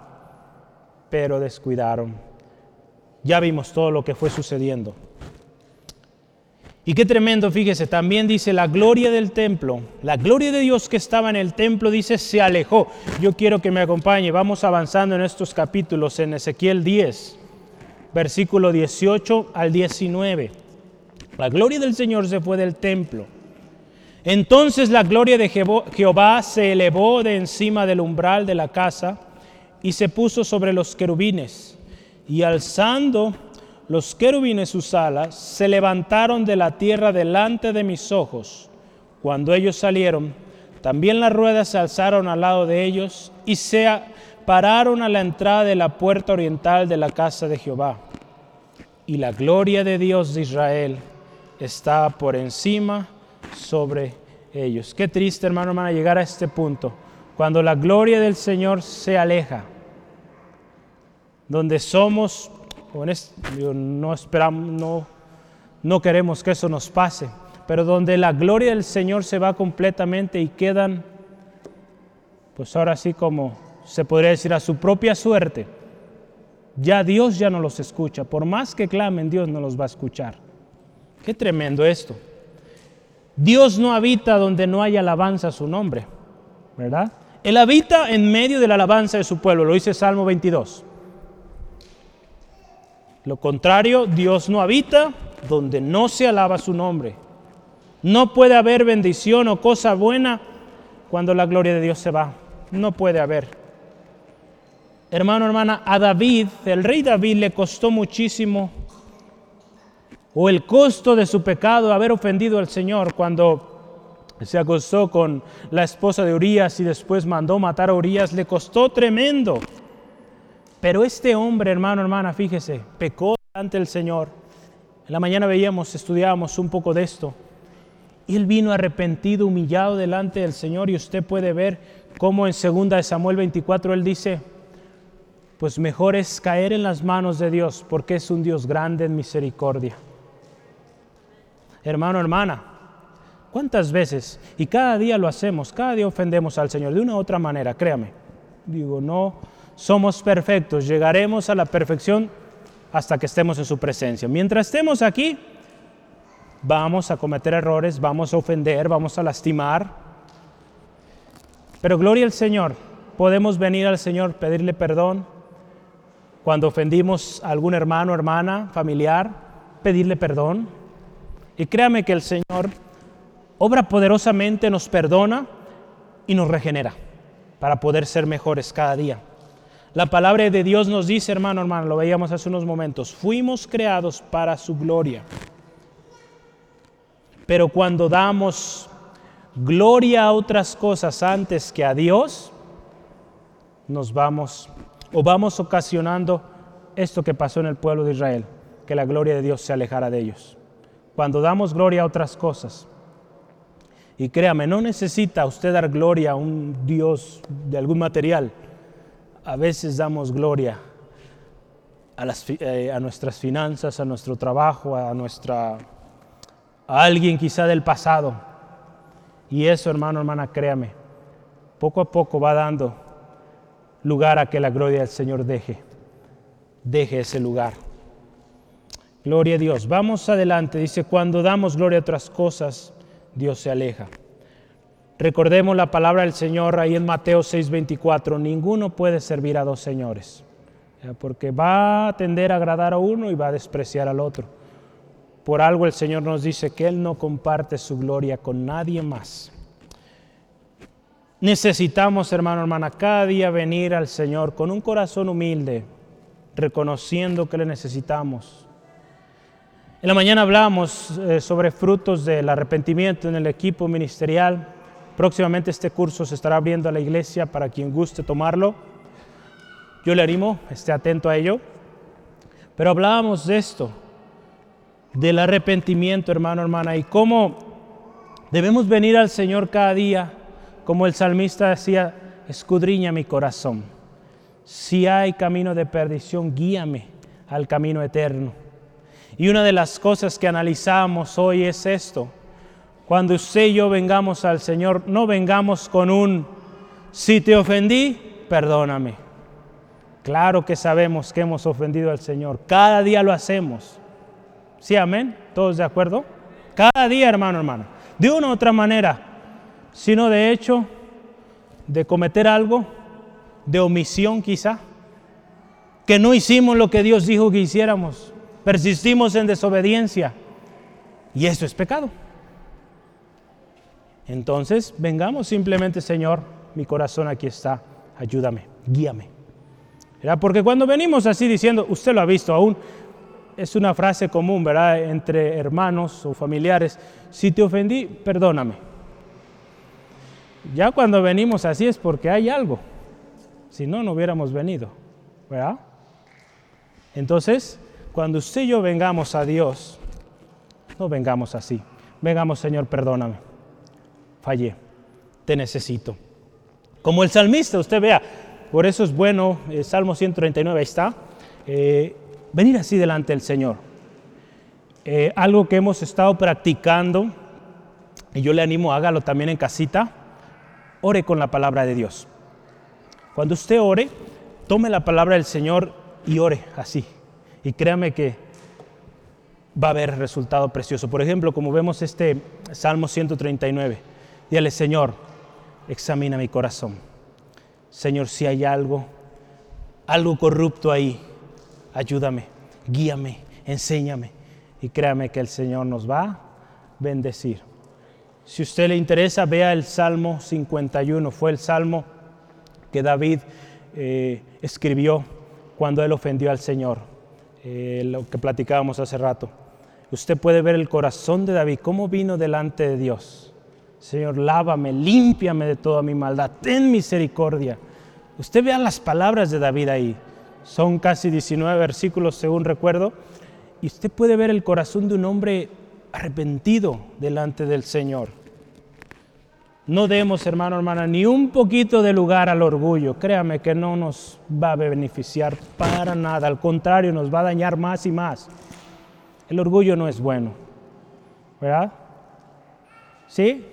pero descuidaron. Ya vimos todo lo que fue sucediendo. Y qué tremendo, fíjese, también dice la gloria del templo, la gloria de Dios que estaba en el templo, dice, se alejó. Yo quiero que me acompañe, vamos avanzando en estos capítulos, en Ezequiel 10, versículo 18 al 19. La gloria del Señor se fue del templo. Entonces la gloria de Jehová se elevó de encima del umbral de la casa y se puso sobre los querubines. Y alzando los querubines sus alas se levantaron de la tierra delante de mis ojos. Cuando ellos salieron, también las ruedas se alzaron al lado de ellos y se pararon a la entrada de la puerta oriental de la casa de Jehová. Y la gloria de Dios de Israel está por encima sobre ellos. Qué triste, hermano, hermana, llegar a este punto, cuando la gloria del Señor se aleja, donde somos no esperamos, no, no queremos que eso nos pase, pero donde la gloria del Señor se va completamente y quedan, pues ahora sí como se podría decir a su propia suerte, ya Dios ya no los escucha, por más que clamen, Dios no los va a escuchar. Qué tremendo esto. Dios no habita donde no hay alabanza a su nombre, ¿verdad? Él habita en medio de la alabanza de su pueblo, lo dice Salmo 22. Lo contrario, Dios no habita donde no se alaba su nombre. No puede haber bendición o cosa buena cuando la gloria de Dios se va. No puede haber. Hermano, hermana, a David, el rey David le costó muchísimo, o el costo de su pecado, haber ofendido al Señor cuando se acostó con la esposa de Urias y después mandó matar a Urias, le costó tremendo. Pero este hombre, hermano, hermana, fíjese, pecó ante el Señor. En la mañana veíamos, estudiábamos un poco de esto. Y él vino arrepentido, humillado delante del Señor y usted puede ver cómo en 2 Samuel 24 él dice, pues mejor es caer en las manos de Dios porque es un Dios grande en misericordia. Hermano, hermana, ¿cuántas veces? Y cada día lo hacemos, cada día ofendemos al Señor de una u otra manera, créame. Digo, no somos perfectos, llegaremos a la perfección hasta que estemos en su presencia. Mientras estemos aquí, vamos a cometer errores, vamos a ofender, vamos a lastimar. Pero gloria al Señor, podemos venir al Señor, pedirle perdón. Cuando ofendimos a algún hermano, hermana, familiar, pedirle perdón. Y créame que el Señor obra poderosamente, nos perdona y nos regenera para poder ser mejores cada día. La palabra de Dios nos dice, hermano, hermano, lo veíamos hace unos momentos, fuimos creados para su gloria. Pero cuando damos gloria a otras cosas antes que a Dios, nos vamos o vamos ocasionando esto que pasó en el pueblo de Israel, que la gloria de Dios se alejara de ellos. Cuando damos gloria a otras cosas, y créame, no necesita usted dar gloria a un Dios de algún material, a veces damos gloria a, eh, a nuestras finanzas, a nuestro trabajo, a, nuestra, a alguien quizá del pasado. Y eso, hermano, hermana, créame, poco a poco va dando lugar a que la gloria del Señor deje, deje ese lugar. Gloria a Dios. Vamos adelante. Dice, cuando damos gloria a otras cosas, Dios se aleja. Recordemos la palabra del Señor ahí en Mateo 6:24, ninguno puede servir a dos señores, porque va a tender a agradar a uno y va a despreciar al otro. Por algo el Señor nos dice que Él no comparte su gloria con nadie más. Necesitamos, hermano, hermana, cada día venir al Señor con un corazón humilde, reconociendo que le necesitamos. En la mañana hablamos eh, sobre frutos del arrepentimiento en el equipo ministerial. Próximamente este curso se estará abriendo a la iglesia para quien guste tomarlo. Yo le animo, esté atento a ello. Pero hablábamos de esto, del arrepentimiento, hermano, hermana, y cómo debemos venir al Señor cada día, como el salmista decía, escudriña mi corazón. Si hay camino de perdición, guíame al camino eterno. Y una de las cosas que analizamos hoy es esto, cuando usted y yo vengamos al Señor, no vengamos con un, si te ofendí, perdóname. Claro que sabemos que hemos ofendido al Señor. Cada día lo hacemos. ¿Sí, amén? ¿Todos de acuerdo? Cada día, hermano, hermano. De una u otra manera. Sino de hecho, de cometer algo, de omisión quizá, que no hicimos lo que Dios dijo que hiciéramos. Persistimos en desobediencia. Y eso es pecado. Entonces, vengamos simplemente, Señor, mi corazón aquí está, ayúdame, guíame. Porque cuando venimos así diciendo, usted lo ha visto aún, es una frase común, ¿verdad? Entre hermanos o familiares, si te ofendí, perdóname. Ya cuando venimos así es porque hay algo, si no, no hubiéramos venido, ¿verdad? Entonces, cuando usted y yo vengamos a Dios, no vengamos así, vengamos, Señor, perdóname fallé, te necesito. Como el salmista, usted vea, por eso es bueno, el Salmo 139 está, eh, venir así delante del Señor. Eh, algo que hemos estado practicando, y yo le animo, hágalo también en casita, ore con la palabra de Dios. Cuando usted ore, tome la palabra del Señor y ore así. Y créame que va a haber resultado precioso. Por ejemplo, como vemos este Salmo 139. Dile, Señor, examina mi corazón. Señor, si hay algo, algo corrupto ahí, ayúdame, guíame, enséñame. Y créame que el Señor nos va a bendecir. Si usted le interesa, vea el Salmo 51. Fue el Salmo que David eh, escribió cuando él ofendió al Señor. Eh, lo que platicábamos hace rato. Usted puede ver el corazón de David, cómo vino delante de Dios Señor, lávame, límpiame de toda mi maldad, ten misericordia. Usted vea las palabras de David ahí. Son casi 19 versículos, según recuerdo. Y usted puede ver el corazón de un hombre arrepentido delante del Señor. No demos, hermano, hermana, ni un poquito de lugar al orgullo. Créame que no nos va a beneficiar para nada. Al contrario, nos va a dañar más y más. El orgullo no es bueno. ¿Verdad? ¿Sí?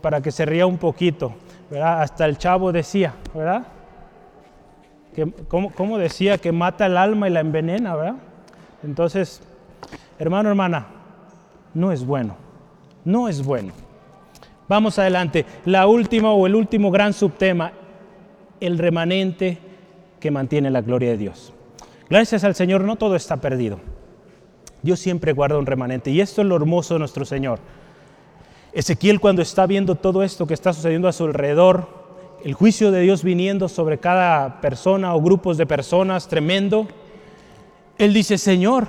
Para que se ría un poquito. Hasta el chavo decía, ¿verdad? Que, ¿cómo, ¿Cómo decía? Que mata el alma y la envenena, ¿verdad? Entonces, hermano, hermana, no es bueno. No es bueno. Vamos adelante. La última o el último gran subtema, el remanente que mantiene la gloria de Dios. Gracias al Señor no todo está perdido. Dios siempre guarda un remanente y esto es lo hermoso de nuestro Señor. Ezequiel cuando está viendo todo esto que está sucediendo a su alrededor, el juicio de Dios viniendo sobre cada persona o grupos de personas tremendo, él dice, Señor,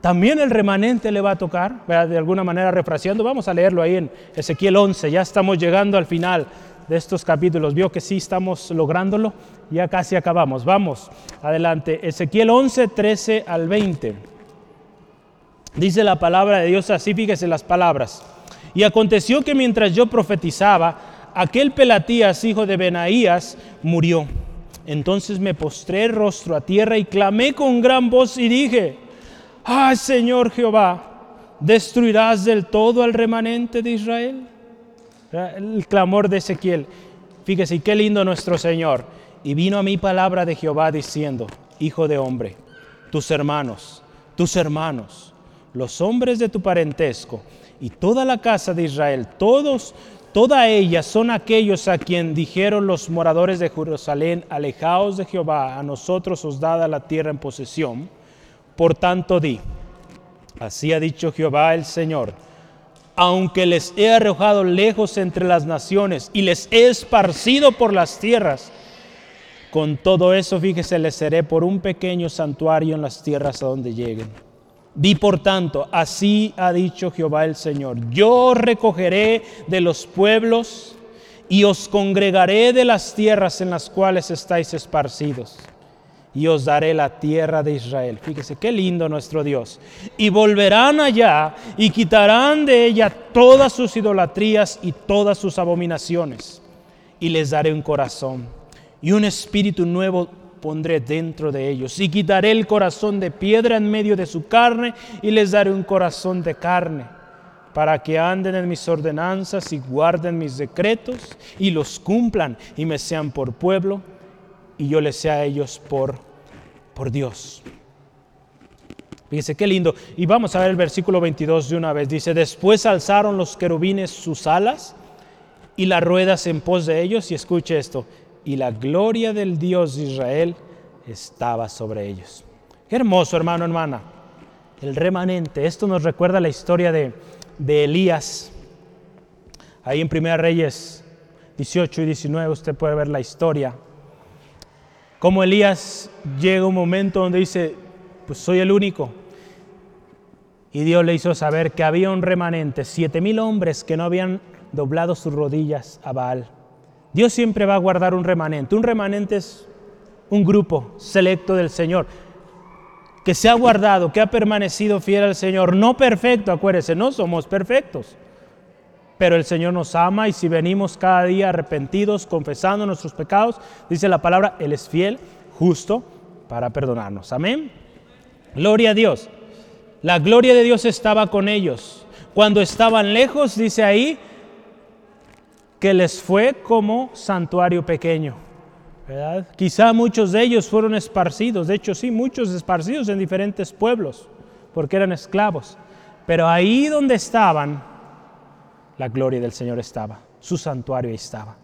también el remanente le va a tocar, de alguna manera refraseando. Vamos a leerlo ahí en Ezequiel 11, ya estamos llegando al final de estos capítulos. Vio que sí estamos lográndolo, ya casi acabamos. Vamos, adelante. Ezequiel 11, 13 al 20. Dice la palabra de Dios así, fíjese las palabras. Y aconteció que mientras yo profetizaba, aquel Pelatías, hijo de Benaías, murió. Entonces me postré rostro a tierra y clamé con gran voz y dije, ¡Ay, Señor Jehová! ¿Destruirás del todo al remanente de Israel? El clamor de Ezequiel. Fíjese, qué lindo nuestro Señor. Y vino a mí palabra de Jehová diciendo, Hijo de hombre, tus hermanos, tus hermanos, los hombres de tu parentesco y toda la casa de Israel, todos, toda ella son aquellos a quien dijeron los moradores de Jerusalén, alejaos de Jehová, a nosotros os dada la tierra en posesión por tanto di, así ha dicho Jehová el Señor, aunque les he arrojado lejos entre las naciones y les he esparcido por las tierras, con todo eso, fíjese, les seré por un pequeño santuario en las tierras a donde lleguen. Di por tanto, así ha dicho Jehová el Señor, yo recogeré de los pueblos y os congregaré de las tierras en las cuales estáis esparcidos y os daré la tierra de Israel. Fíjese qué lindo nuestro Dios. Y volverán allá y quitarán de ella todas sus idolatrías y todas sus abominaciones. Y les daré un corazón y un espíritu nuevo pondré dentro de ellos. Y quitaré el corazón de piedra en medio de su carne y les daré un corazón de carne para que anden en mis ordenanzas y guarden mis decretos y los cumplan y me sean por pueblo y yo les sea a ellos por, por Dios. Fíjense qué lindo. Y vamos a ver el versículo 22 de una vez. Dice, después alzaron los querubines sus alas y las ruedas en pos de ellos. Y escuche esto. Y la gloria del Dios de Israel estaba sobre ellos. Hermoso, hermano, hermana. El remanente. Esto nos recuerda la historia de, de Elías. Ahí en Primera Reyes 18 y 19 usted puede ver la historia. Como Elías llega un momento donde dice, pues soy el único. Y Dios le hizo saber que había un remanente, siete mil hombres que no habían doblado sus rodillas a Baal. Dios siempre va a guardar un remanente. Un remanente es un grupo selecto del Señor que se ha guardado, que ha permanecido fiel al Señor. No perfecto, acuérdense, no somos perfectos pero el Señor nos ama y si venimos cada día arrepentidos, confesando nuestros pecados, dice la palabra, Él es fiel, justo, para perdonarnos. Amén. Gloria a Dios. La gloria de Dios estaba con ellos. Cuando estaban lejos, dice ahí, que les fue como santuario pequeño. ¿verdad? Quizá muchos de ellos fueron esparcidos, de hecho sí, muchos esparcidos en diferentes pueblos, porque eran esclavos. Pero ahí donde estaban, la gloria del Señor estaba, su santuario estaba.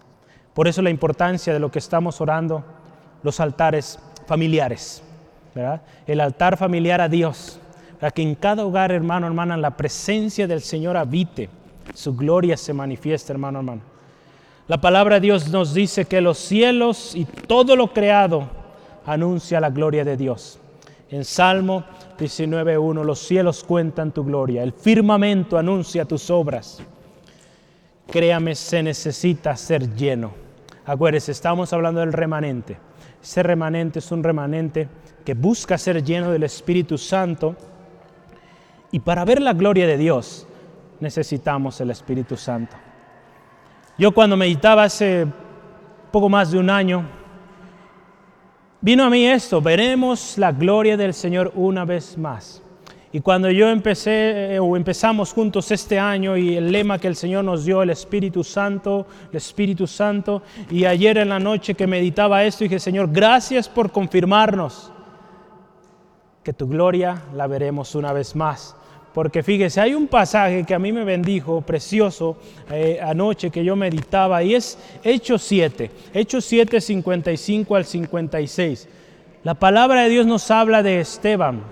Por eso la importancia de lo que estamos orando, los altares familiares, ¿verdad? El altar familiar a Dios, para que en cada hogar, hermano, hermana, la presencia del Señor habite, su gloria se manifiesta, hermano, hermano. La palabra de Dios nos dice que los cielos y todo lo creado anuncia la gloria de Dios. En Salmo 19.1, los cielos cuentan tu gloria, el firmamento anuncia tus obras. Créame, se necesita ser lleno. Acuérdese, estamos hablando del remanente. Ese remanente es un remanente que busca ser lleno del Espíritu Santo. Y para ver la gloria de Dios necesitamos el Espíritu Santo. Yo cuando meditaba hace poco más de un año, vino a mí esto, veremos la gloria del Señor una vez más. Y cuando yo empecé eh, o empezamos juntos este año y el lema que el Señor nos dio, el Espíritu Santo, el Espíritu Santo, y ayer en la noche que meditaba esto dije, Señor, gracias por confirmarnos que tu gloria la veremos una vez más. Porque fíjese, hay un pasaje que a mí me bendijo, precioso, eh, anoche que yo meditaba, y es Hechos 7, Hechos 7, 55 al 56. La palabra de Dios nos habla de Esteban,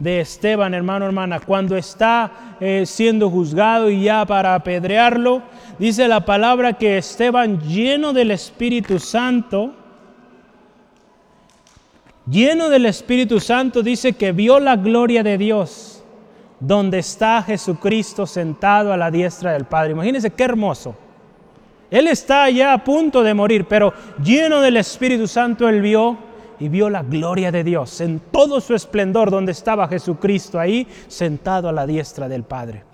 de Esteban, hermano, hermana, cuando está eh, siendo juzgado y ya para apedrearlo, dice la palabra que Esteban, lleno del Espíritu Santo, lleno del Espíritu Santo, dice que vio la gloria de Dios, donde está Jesucristo sentado a la diestra del Padre. Imagínense qué hermoso. Él está ya a punto de morir, pero lleno del Espíritu Santo, él vio y vio la gloria de Dios en todo su esplendor donde estaba Jesucristo ahí sentado a la diestra del Padre.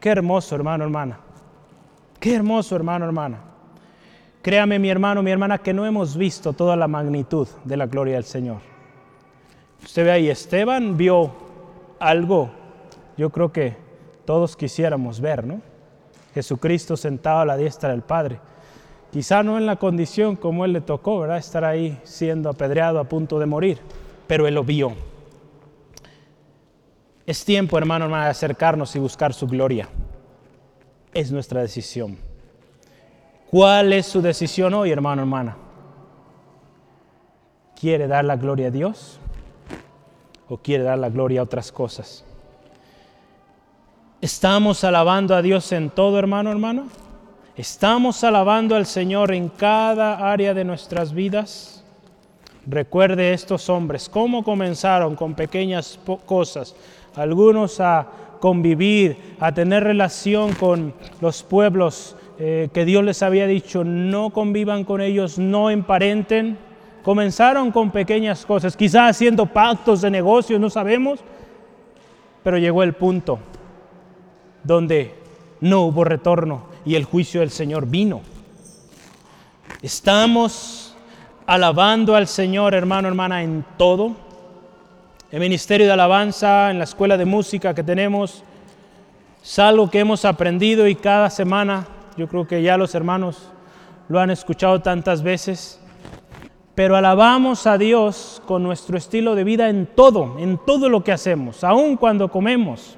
Qué hermoso hermano, hermana. Qué hermoso hermano, hermana. Créame mi hermano, mi hermana, que no hemos visto toda la magnitud de la gloria del Señor. Usted ve ahí, Esteban vio algo, yo creo que todos quisiéramos ver, ¿no? Jesucristo sentado a la diestra del Padre. Quizá no en la condición como él le tocó, ¿verdad? Estar ahí siendo apedreado a punto de morir, pero él lo vio. Es tiempo, hermano, hermano, de acercarnos y buscar su gloria. Es nuestra decisión. ¿Cuál es su decisión hoy, hermano, hermana? ¿Quiere dar la gloria a Dios o quiere dar la gloria a otras cosas? ¿Estamos alabando a Dios en todo, hermano, hermano? ¿Estamos alabando al Señor en cada área de nuestras vidas? Recuerde estos hombres, cómo comenzaron con pequeñas cosas, algunos a convivir, a tener relación con los pueblos eh, que Dios les había dicho, no convivan con ellos, no emparenten. Comenzaron con pequeñas cosas, quizás haciendo pactos de negocios, no sabemos, pero llegó el punto donde no hubo retorno y el juicio del Señor vino. Estamos alabando al Señor, hermano, hermana, en todo. El ministerio de alabanza, en la escuela de música que tenemos, es algo que hemos aprendido y cada semana, yo creo que ya los hermanos lo han escuchado tantas veces, pero alabamos a Dios con nuestro estilo de vida en todo, en todo lo que hacemos, aun cuando comemos.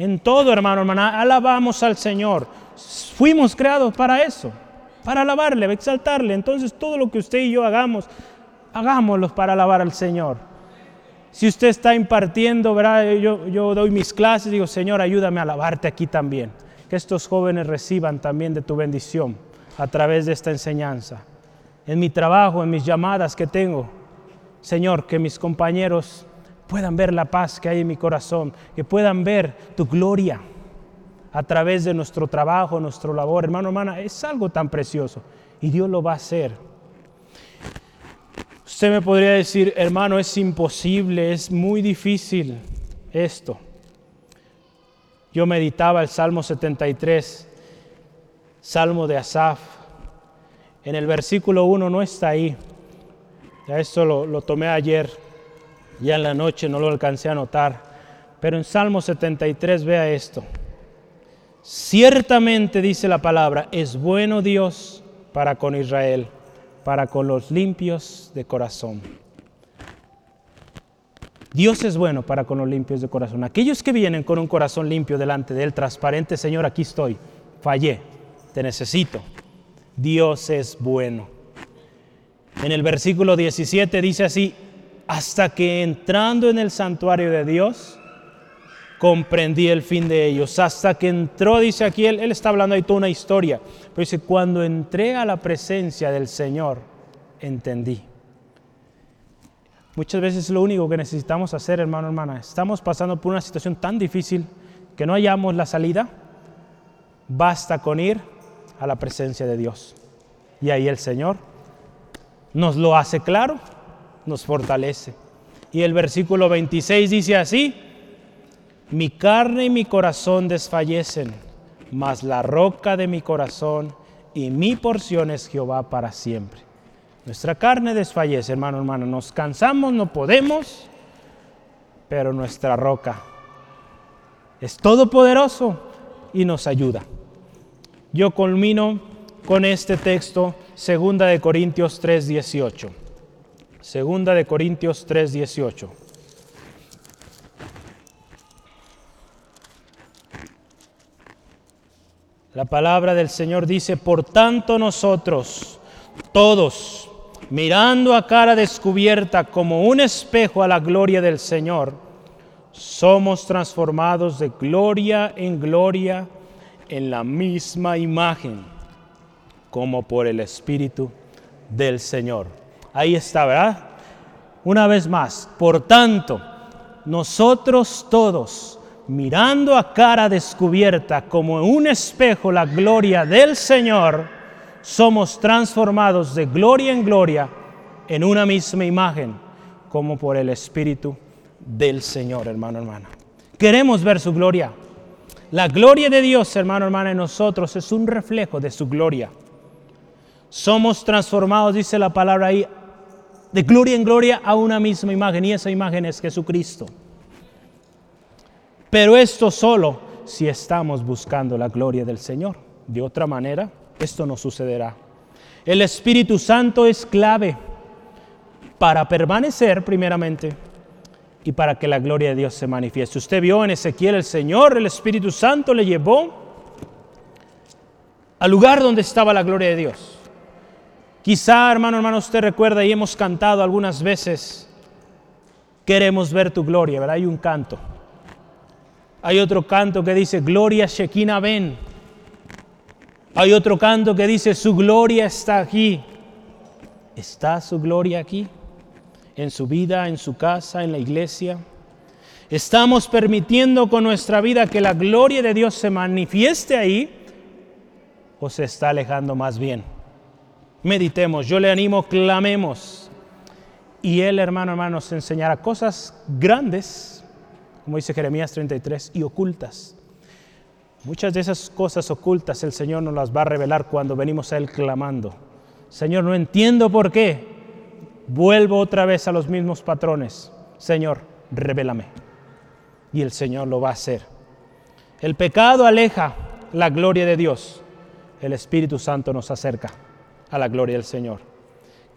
En todo, hermano, hermana, alabamos al Señor. Fuimos creados para eso, para alabarle, exaltarle. Entonces, todo lo que usted y yo hagamos, hagámoslo para alabar al Señor. Si usted está impartiendo, ¿verdad? Yo, yo doy mis clases, digo, Señor, ayúdame a alabarte aquí también. Que estos jóvenes reciban también de tu bendición a través de esta enseñanza. En mi trabajo, en mis llamadas que tengo, Señor, que mis compañeros puedan ver la paz que hay en mi corazón, que puedan ver tu gloria a través de nuestro trabajo, nuestro labor. Hermano, hermana, es algo tan precioso y Dios lo va a hacer. Usted me podría decir, hermano, es imposible, es muy difícil esto. Yo meditaba el Salmo 73, Salmo de Asaf. En el versículo 1 no está ahí. Ya esto lo, lo tomé ayer ya en la noche no lo alcancé a notar, pero en Salmo 73 vea esto. Ciertamente dice la palabra, es bueno Dios para con Israel, para con los limpios de corazón. Dios es bueno para con los limpios de corazón. Aquellos que vienen con un corazón limpio delante de Él, transparente, Señor, aquí estoy, fallé, te necesito. Dios es bueno. En el versículo 17 dice así, hasta que entrando en el santuario de Dios, comprendí el fin de ellos. Hasta que entró, dice aquí, él, él está hablando ahí toda una historia, pero dice, cuando entré a la presencia del Señor, entendí. Muchas veces es lo único que necesitamos hacer, hermano, hermana. Estamos pasando por una situación tan difícil que no hallamos la salida. Basta con ir a la presencia de Dios. Y ahí el Señor nos lo hace claro, nos fortalece. Y el versículo 26 dice así, mi carne y mi corazón desfallecen, mas la roca de mi corazón y mi porción es Jehová para siempre. Nuestra carne desfallece, hermano, hermano. Nos cansamos, no podemos, pero nuestra roca es todopoderoso y nos ayuda. Yo culmino con este texto, segunda de Corintios 3:18. Segunda de Corintios 3:18. La palabra del Señor dice, por tanto nosotros, todos, mirando a cara descubierta como un espejo a la gloria del Señor, somos transformados de gloria en gloria en la misma imagen, como por el Espíritu del Señor. Ahí está, ¿verdad? Una vez más, por tanto, nosotros todos, mirando a cara descubierta como en un espejo la gloria del Señor, somos transformados de gloria en gloria en una misma imagen, como por el Espíritu del Señor, hermano, hermana. Queremos ver su gloria. La gloria de Dios, hermano, hermana, en nosotros es un reflejo de su gloria. Somos transformados, dice la palabra ahí, de gloria en gloria a una misma imagen, y esa imagen es Jesucristo. Pero esto solo si estamos buscando la gloria del Señor. De otra manera, esto no sucederá. El Espíritu Santo es clave para permanecer primeramente y para que la gloria de Dios se manifieste. Usted vio en Ezequiel el Señor, el Espíritu Santo le llevó al lugar donde estaba la gloria de Dios. Quizá, hermano, hermano, usted recuerda y hemos cantado algunas veces, queremos ver tu gloria, ¿verdad? Hay un canto. Hay otro canto que dice, gloria Shekinah ven. Hay otro canto que dice, su gloria está aquí. ¿Está su gloria aquí? En su vida, en su casa, en la iglesia. ¿Estamos permitiendo con nuestra vida que la gloria de Dios se manifieste ahí? ¿O se está alejando más bien? Meditemos, yo le animo, clamemos. Y Él, hermano, hermano, nos enseñará cosas grandes, como dice Jeremías 33, y ocultas Muchas de esas cosas ocultas el Señor nos las va a revelar cuando venimos a Él clamando. Señor, no entiendo por qué. Vuelvo otra vez a los mismos patrones. Señor, revélame. Y el Señor lo va a hacer. El pecado aleja la gloria de Dios. El Espíritu Santo nos acerca a la gloria del Señor.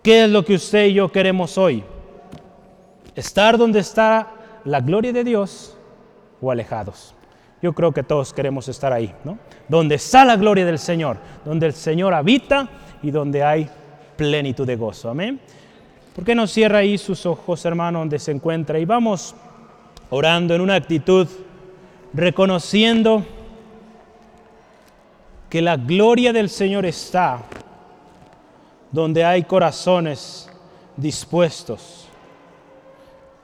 ¿Qué es lo que usted y yo queremos hoy? ¿Estar donde está la gloria de Dios o alejados? yo creo que todos queremos estar ahí, ¿no? Donde está la gloria del Señor, donde el Señor habita y donde hay plenitud de gozo. Amén. ¿Por qué no cierra ahí sus ojos, hermano, donde se encuentra? Y vamos orando en una actitud, reconociendo que la gloria del Señor está donde hay corazones dispuestos.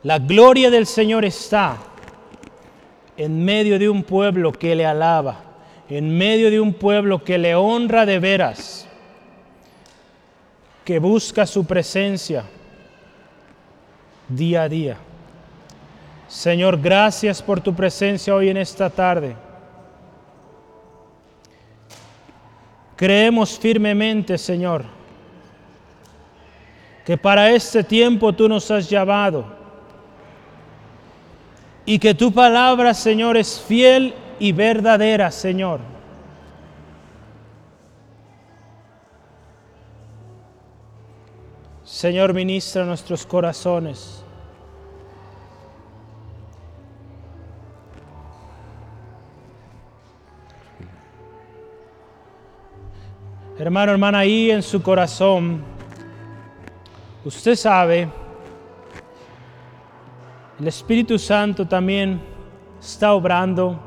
La gloria del Señor está en medio de un pueblo que le alaba, en medio de un pueblo que le honra de veras, que busca su presencia día a día. Señor, gracias por tu presencia hoy en esta tarde. Creemos firmemente, Señor, que para este tiempo tú nos has llamado y que tu palabra, Señor, es fiel y verdadera, Señor. Señor, ministra nuestros corazones. Hermano, hermana, ahí en su corazón, usted sabe el Espíritu Santo también está obrando.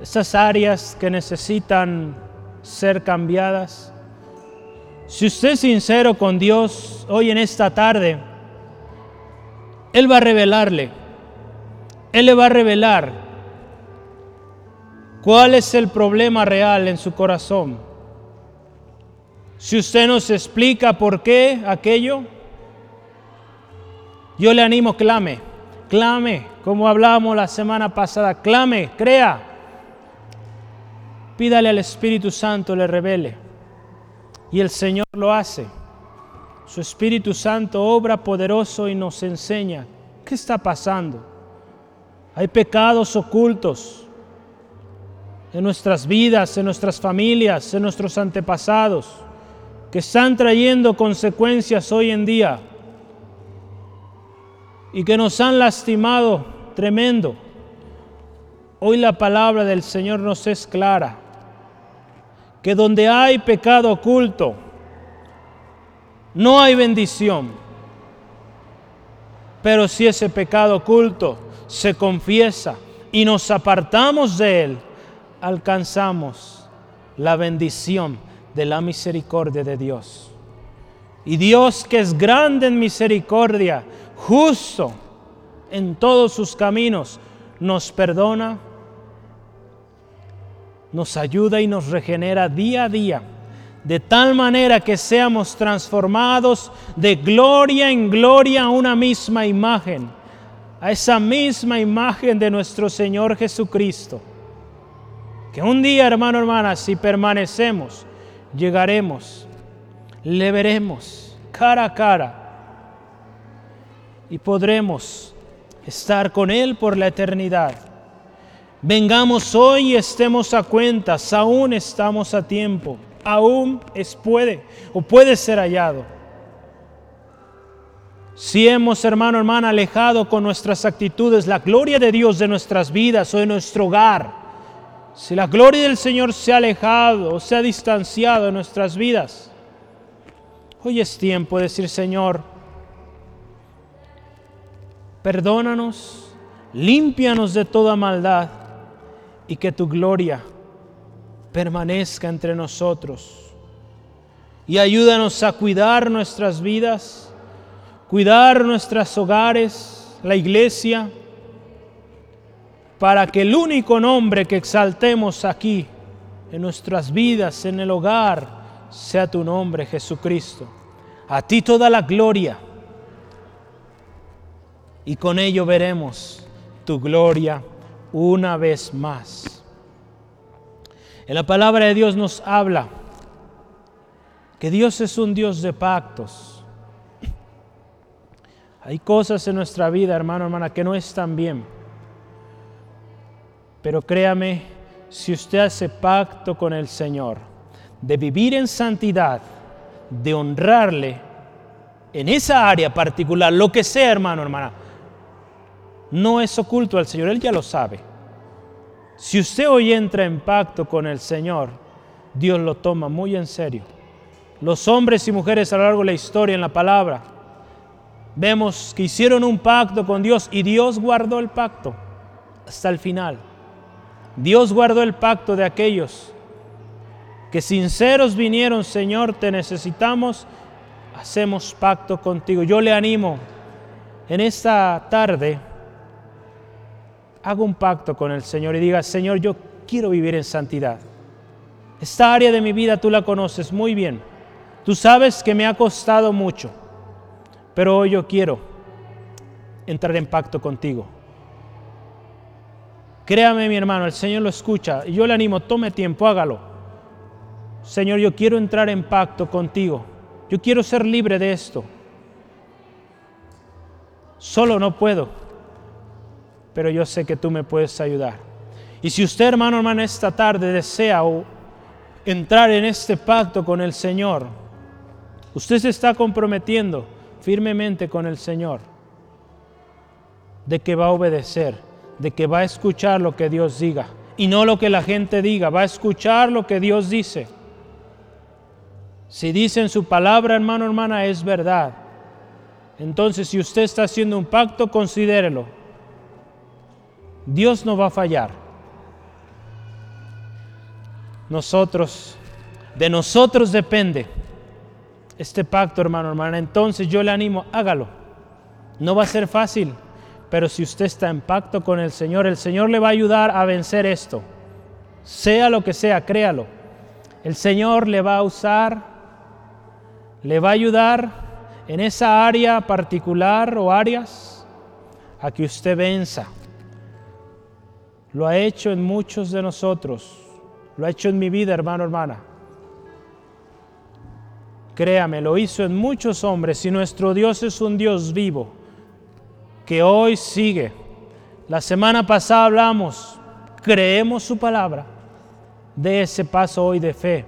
Esas áreas que necesitan ser cambiadas. Si usted es sincero con Dios hoy en esta tarde, Él va a revelarle. Él le va a revelar cuál es el problema real en su corazón. Si usted nos explica por qué aquello, yo le animo, clame, clame, como hablábamos la semana pasada, clame, crea. Pídale al Espíritu Santo, le revele. Y el Señor lo hace. Su Espíritu Santo obra poderoso y nos enseña qué está pasando. Hay pecados ocultos en nuestras vidas, en nuestras familias, en nuestros antepasados, que están trayendo consecuencias hoy en día y que nos han lastimado tremendo. Hoy la palabra del Señor nos es clara, que donde hay pecado oculto, no hay bendición. Pero si ese pecado oculto se confiesa y nos apartamos de él, alcanzamos la bendición de la misericordia de Dios. Y Dios que es grande en misericordia, justo en todos sus caminos, nos perdona, nos ayuda y nos regenera día a día de tal manera que seamos transformados de gloria en gloria a una misma imagen, a esa misma imagen de nuestro Señor Jesucristo. Que un día, hermano, hermana, si permanecemos, llegaremos, le veremos cara a cara y podremos estar con Él por la eternidad. Vengamos hoy y estemos a cuentas, aún estamos a tiempo aún es puede o puede ser hallado. Si hemos, hermano, hermana, alejado con nuestras actitudes la gloria de Dios de nuestras vidas o de nuestro hogar, si la gloria del Señor se ha alejado o se ha distanciado de nuestras vidas, hoy es tiempo de decir, Señor, perdónanos, límpianos de toda maldad y que tu gloria permanezca entre nosotros. Y ayúdanos a cuidar nuestras vidas, cuidar nuestros hogares, la iglesia, para que el único nombre que exaltemos aquí, en nuestras vidas, en el hogar, sea tu nombre, Jesucristo. A ti toda la gloria. Y con ello veremos tu gloria una vez más. En la palabra de Dios nos habla que Dios es un Dios de pactos. Hay cosas en nuestra vida, hermano, hermana, que no están bien. Pero créame, si usted hace pacto con el Señor de vivir en santidad, de honrarle en esa área particular, lo que sea, hermano, hermana, no es oculto al Señor, Él ya lo sabe. Si usted hoy entra en pacto con el Señor, Dios lo toma muy en serio. Los hombres y mujeres a lo largo de la historia en la palabra, vemos que hicieron un pacto con Dios y Dios guardó el pacto hasta el final. Dios guardó el pacto de aquellos que sinceros vinieron, Señor, te necesitamos, hacemos pacto contigo. Yo le animo en esta tarde haga un pacto con el Señor y diga, Señor, yo quiero vivir en santidad. Esta área de mi vida tú la conoces muy bien. Tú sabes que me ha costado mucho, pero hoy yo quiero entrar en pacto contigo. Créame mi hermano, el Señor lo escucha y yo le animo, tome tiempo, hágalo. Señor, yo quiero entrar en pacto contigo. Yo quiero ser libre de esto. Solo no puedo pero yo sé que tú me puedes ayudar. Y si usted, hermano, hermana, esta tarde desea entrar en este pacto con el Señor, usted se está comprometiendo firmemente con el Señor de que va a obedecer, de que va a escuchar lo que Dios diga y no lo que la gente diga, va a escuchar lo que Dios dice. Si dice en su palabra, hermano, hermana, es verdad. Entonces, si usted está haciendo un pacto, considérelo Dios no va a fallar. Nosotros, de nosotros depende este pacto, hermano, hermana. Entonces yo le animo, hágalo. No va a ser fácil, pero si usted está en pacto con el Señor, el Señor le va a ayudar a vencer esto. Sea lo que sea, créalo. El Señor le va a usar, le va a ayudar en esa área particular o áreas a que usted venza. Lo ha hecho en muchos de nosotros. Lo ha hecho en mi vida, hermano, hermana. Créame, lo hizo en muchos hombres y nuestro Dios es un Dios vivo que hoy sigue. La semana pasada hablamos, creemos su palabra, de ese paso hoy de fe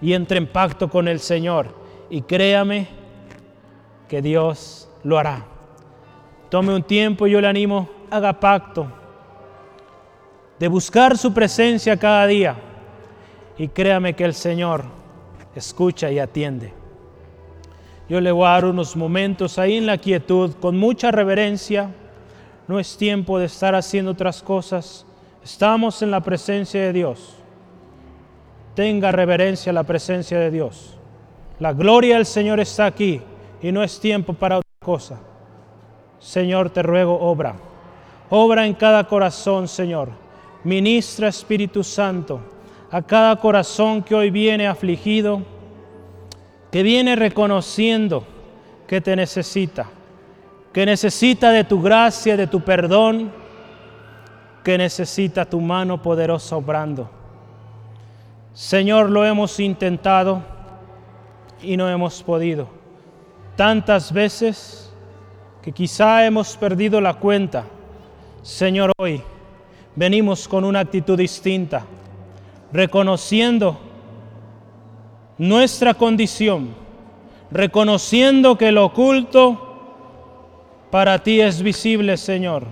y entre en pacto con el Señor y créame que Dios lo hará. Tome un tiempo y yo le animo, haga pacto de buscar su presencia cada día y créame que el Señor escucha y atiende. Yo le voy a dar unos momentos ahí en la quietud, con mucha reverencia. No es tiempo de estar haciendo otras cosas. Estamos en la presencia de Dios. Tenga reverencia a la presencia de Dios. La gloria del Señor está aquí y no es tiempo para otra cosa. Señor, te ruego, obra. Obra en cada corazón, Señor. Ministra Espíritu Santo a cada corazón que hoy viene afligido, que viene reconociendo que te necesita, que necesita de tu gracia, de tu perdón, que necesita tu mano poderosa obrando. Señor, lo hemos intentado y no hemos podido. Tantas veces que quizá hemos perdido la cuenta. Señor, hoy venimos con una actitud distinta reconociendo nuestra condición, reconociendo que lo oculto para ti es visible, Señor.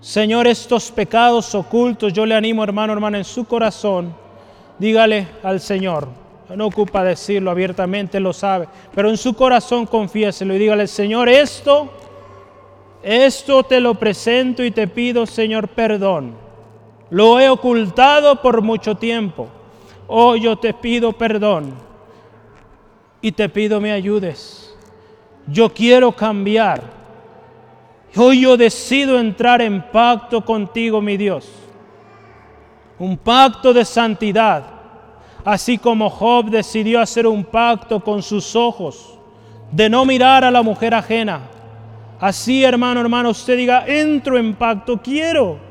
Señor, estos pecados ocultos, yo le animo, hermano, hermana, en su corazón, dígale al Señor. No ocupa decirlo abiertamente, lo sabe, pero en su corazón confiéselo y dígale, Señor, esto, esto te lo presento y te pido, Señor, perdón lo he ocultado por mucho tiempo. Hoy yo te pido perdón y te pido me ayudes. Yo quiero cambiar. Hoy yo decido entrar en pacto contigo, mi Dios. Un pacto de santidad. Así como Job decidió hacer un pacto con sus ojos de no mirar a la mujer ajena. Así, hermano, hermano, usted diga, entro en pacto, quiero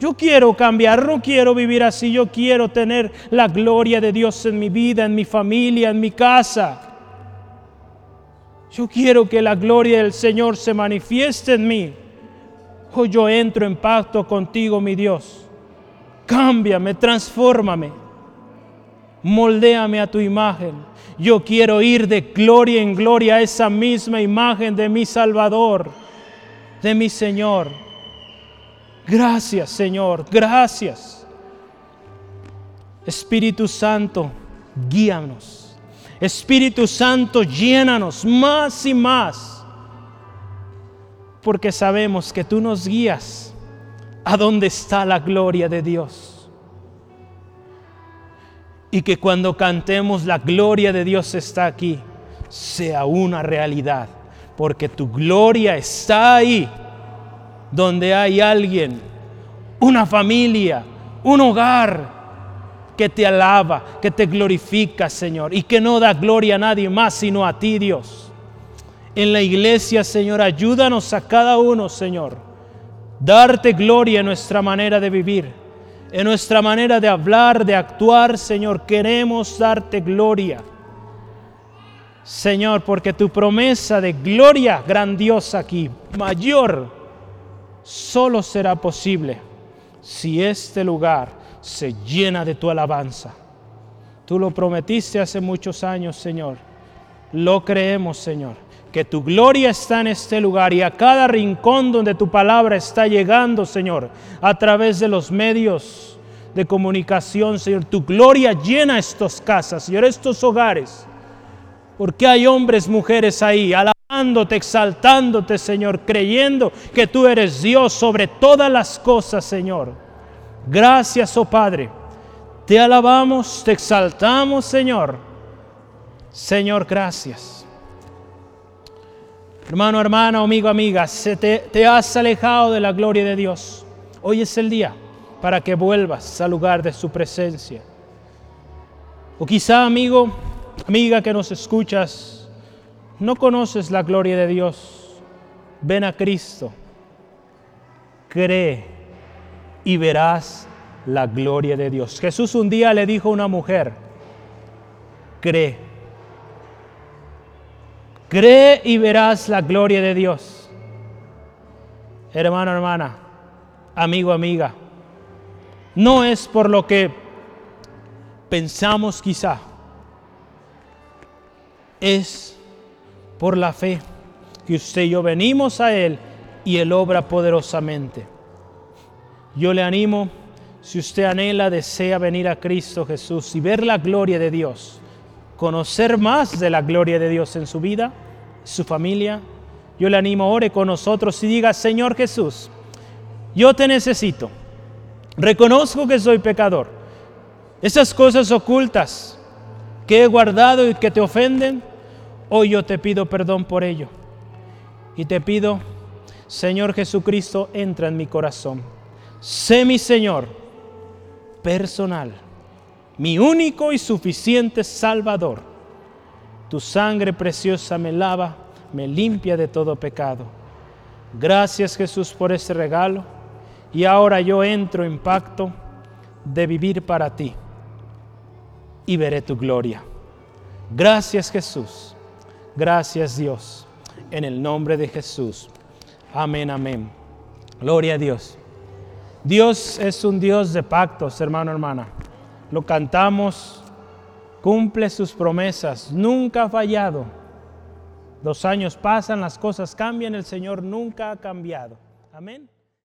yo quiero cambiar, no quiero vivir así, yo quiero tener la gloria de Dios en mi vida, en mi familia, en mi casa. Yo quiero que la gloria del Señor se manifieste en mí. Hoy yo entro en pacto contigo, mi Dios. Cámbiame, transfórmame. Moldéame a tu imagen. Yo quiero ir de gloria en gloria a esa misma imagen de mi Salvador, de mi Señor. Gracias Señor, gracias. Espíritu Santo, guíanos. Espíritu Santo, llénanos más y más. Porque sabemos que tú nos guías a donde está la gloria de Dios. Y que cuando cantemos la gloria de Dios está aquí, sea una realidad. Porque tu gloria está ahí donde hay alguien, una familia, un hogar que te alaba, que te glorifica, Señor, y que no da gloria a nadie más sino a ti, Dios. En la iglesia, Señor, ayúdanos a cada uno, Señor, darte gloria en nuestra manera de vivir, en nuestra manera de hablar, de actuar, Señor, queremos darte gloria. Señor, porque tu promesa de gloria grandiosa aquí, mayor, solo será posible si este lugar se llena de tu alabanza. Tú lo prometiste hace muchos años, Señor. Lo creemos, Señor, que tu gloria está en este lugar y a cada rincón donde tu palabra está llegando, Señor, a través de los medios de comunicación, Señor. Tu gloria llena estas casas, Señor, estos hogares. Porque hay hombres, mujeres ahí, exaltándote, Señor, creyendo que tú eres Dios sobre todas las cosas, Señor. Gracias, oh Padre. Te alabamos, te exaltamos, Señor. Señor, gracias. Hermano, hermana, amigo, amiga, se te, te has alejado de la gloria de Dios. Hoy es el día para que vuelvas al lugar de su presencia. O quizá, amigo, amiga que nos escuchas, no conoces la gloria de Dios. Ven a Cristo, cree y verás la gloria de Dios. Jesús un día le dijo a una mujer, cree. Cree y verás la gloria de Dios. Hermano, hermana, amigo, amiga, no es por lo que pensamos quizá, es por la fe que usted y yo venimos a Él y Él obra poderosamente. Yo le animo, si usted anhela, desea venir a Cristo Jesús y ver la gloria de Dios, conocer más de la gloria de Dios en su vida, su familia, yo le animo, ore con nosotros y diga, Señor Jesús, yo te necesito, reconozco que soy pecador, esas cosas ocultas que he guardado y que te ofenden, hoy yo te pido perdón por ello. Y te pido, Señor Jesucristo, entra en mi corazón. Sé mi Señor personal, mi único y suficiente Salvador. Tu sangre preciosa me lava, me limpia de todo pecado. Gracias Jesús por ese regalo. Y ahora yo entro en pacto de vivir para ti y veré tu gloria. Gracias Jesús. Gracias Dios. En el nombre de Jesús. Amén, amén. Gloria a Dios. Dios es un Dios de pactos, hermano, hermana. Lo cantamos, cumple sus promesas, nunca ha fallado. Dos años pasan, las cosas cambian, el Señor nunca ha cambiado. Amén.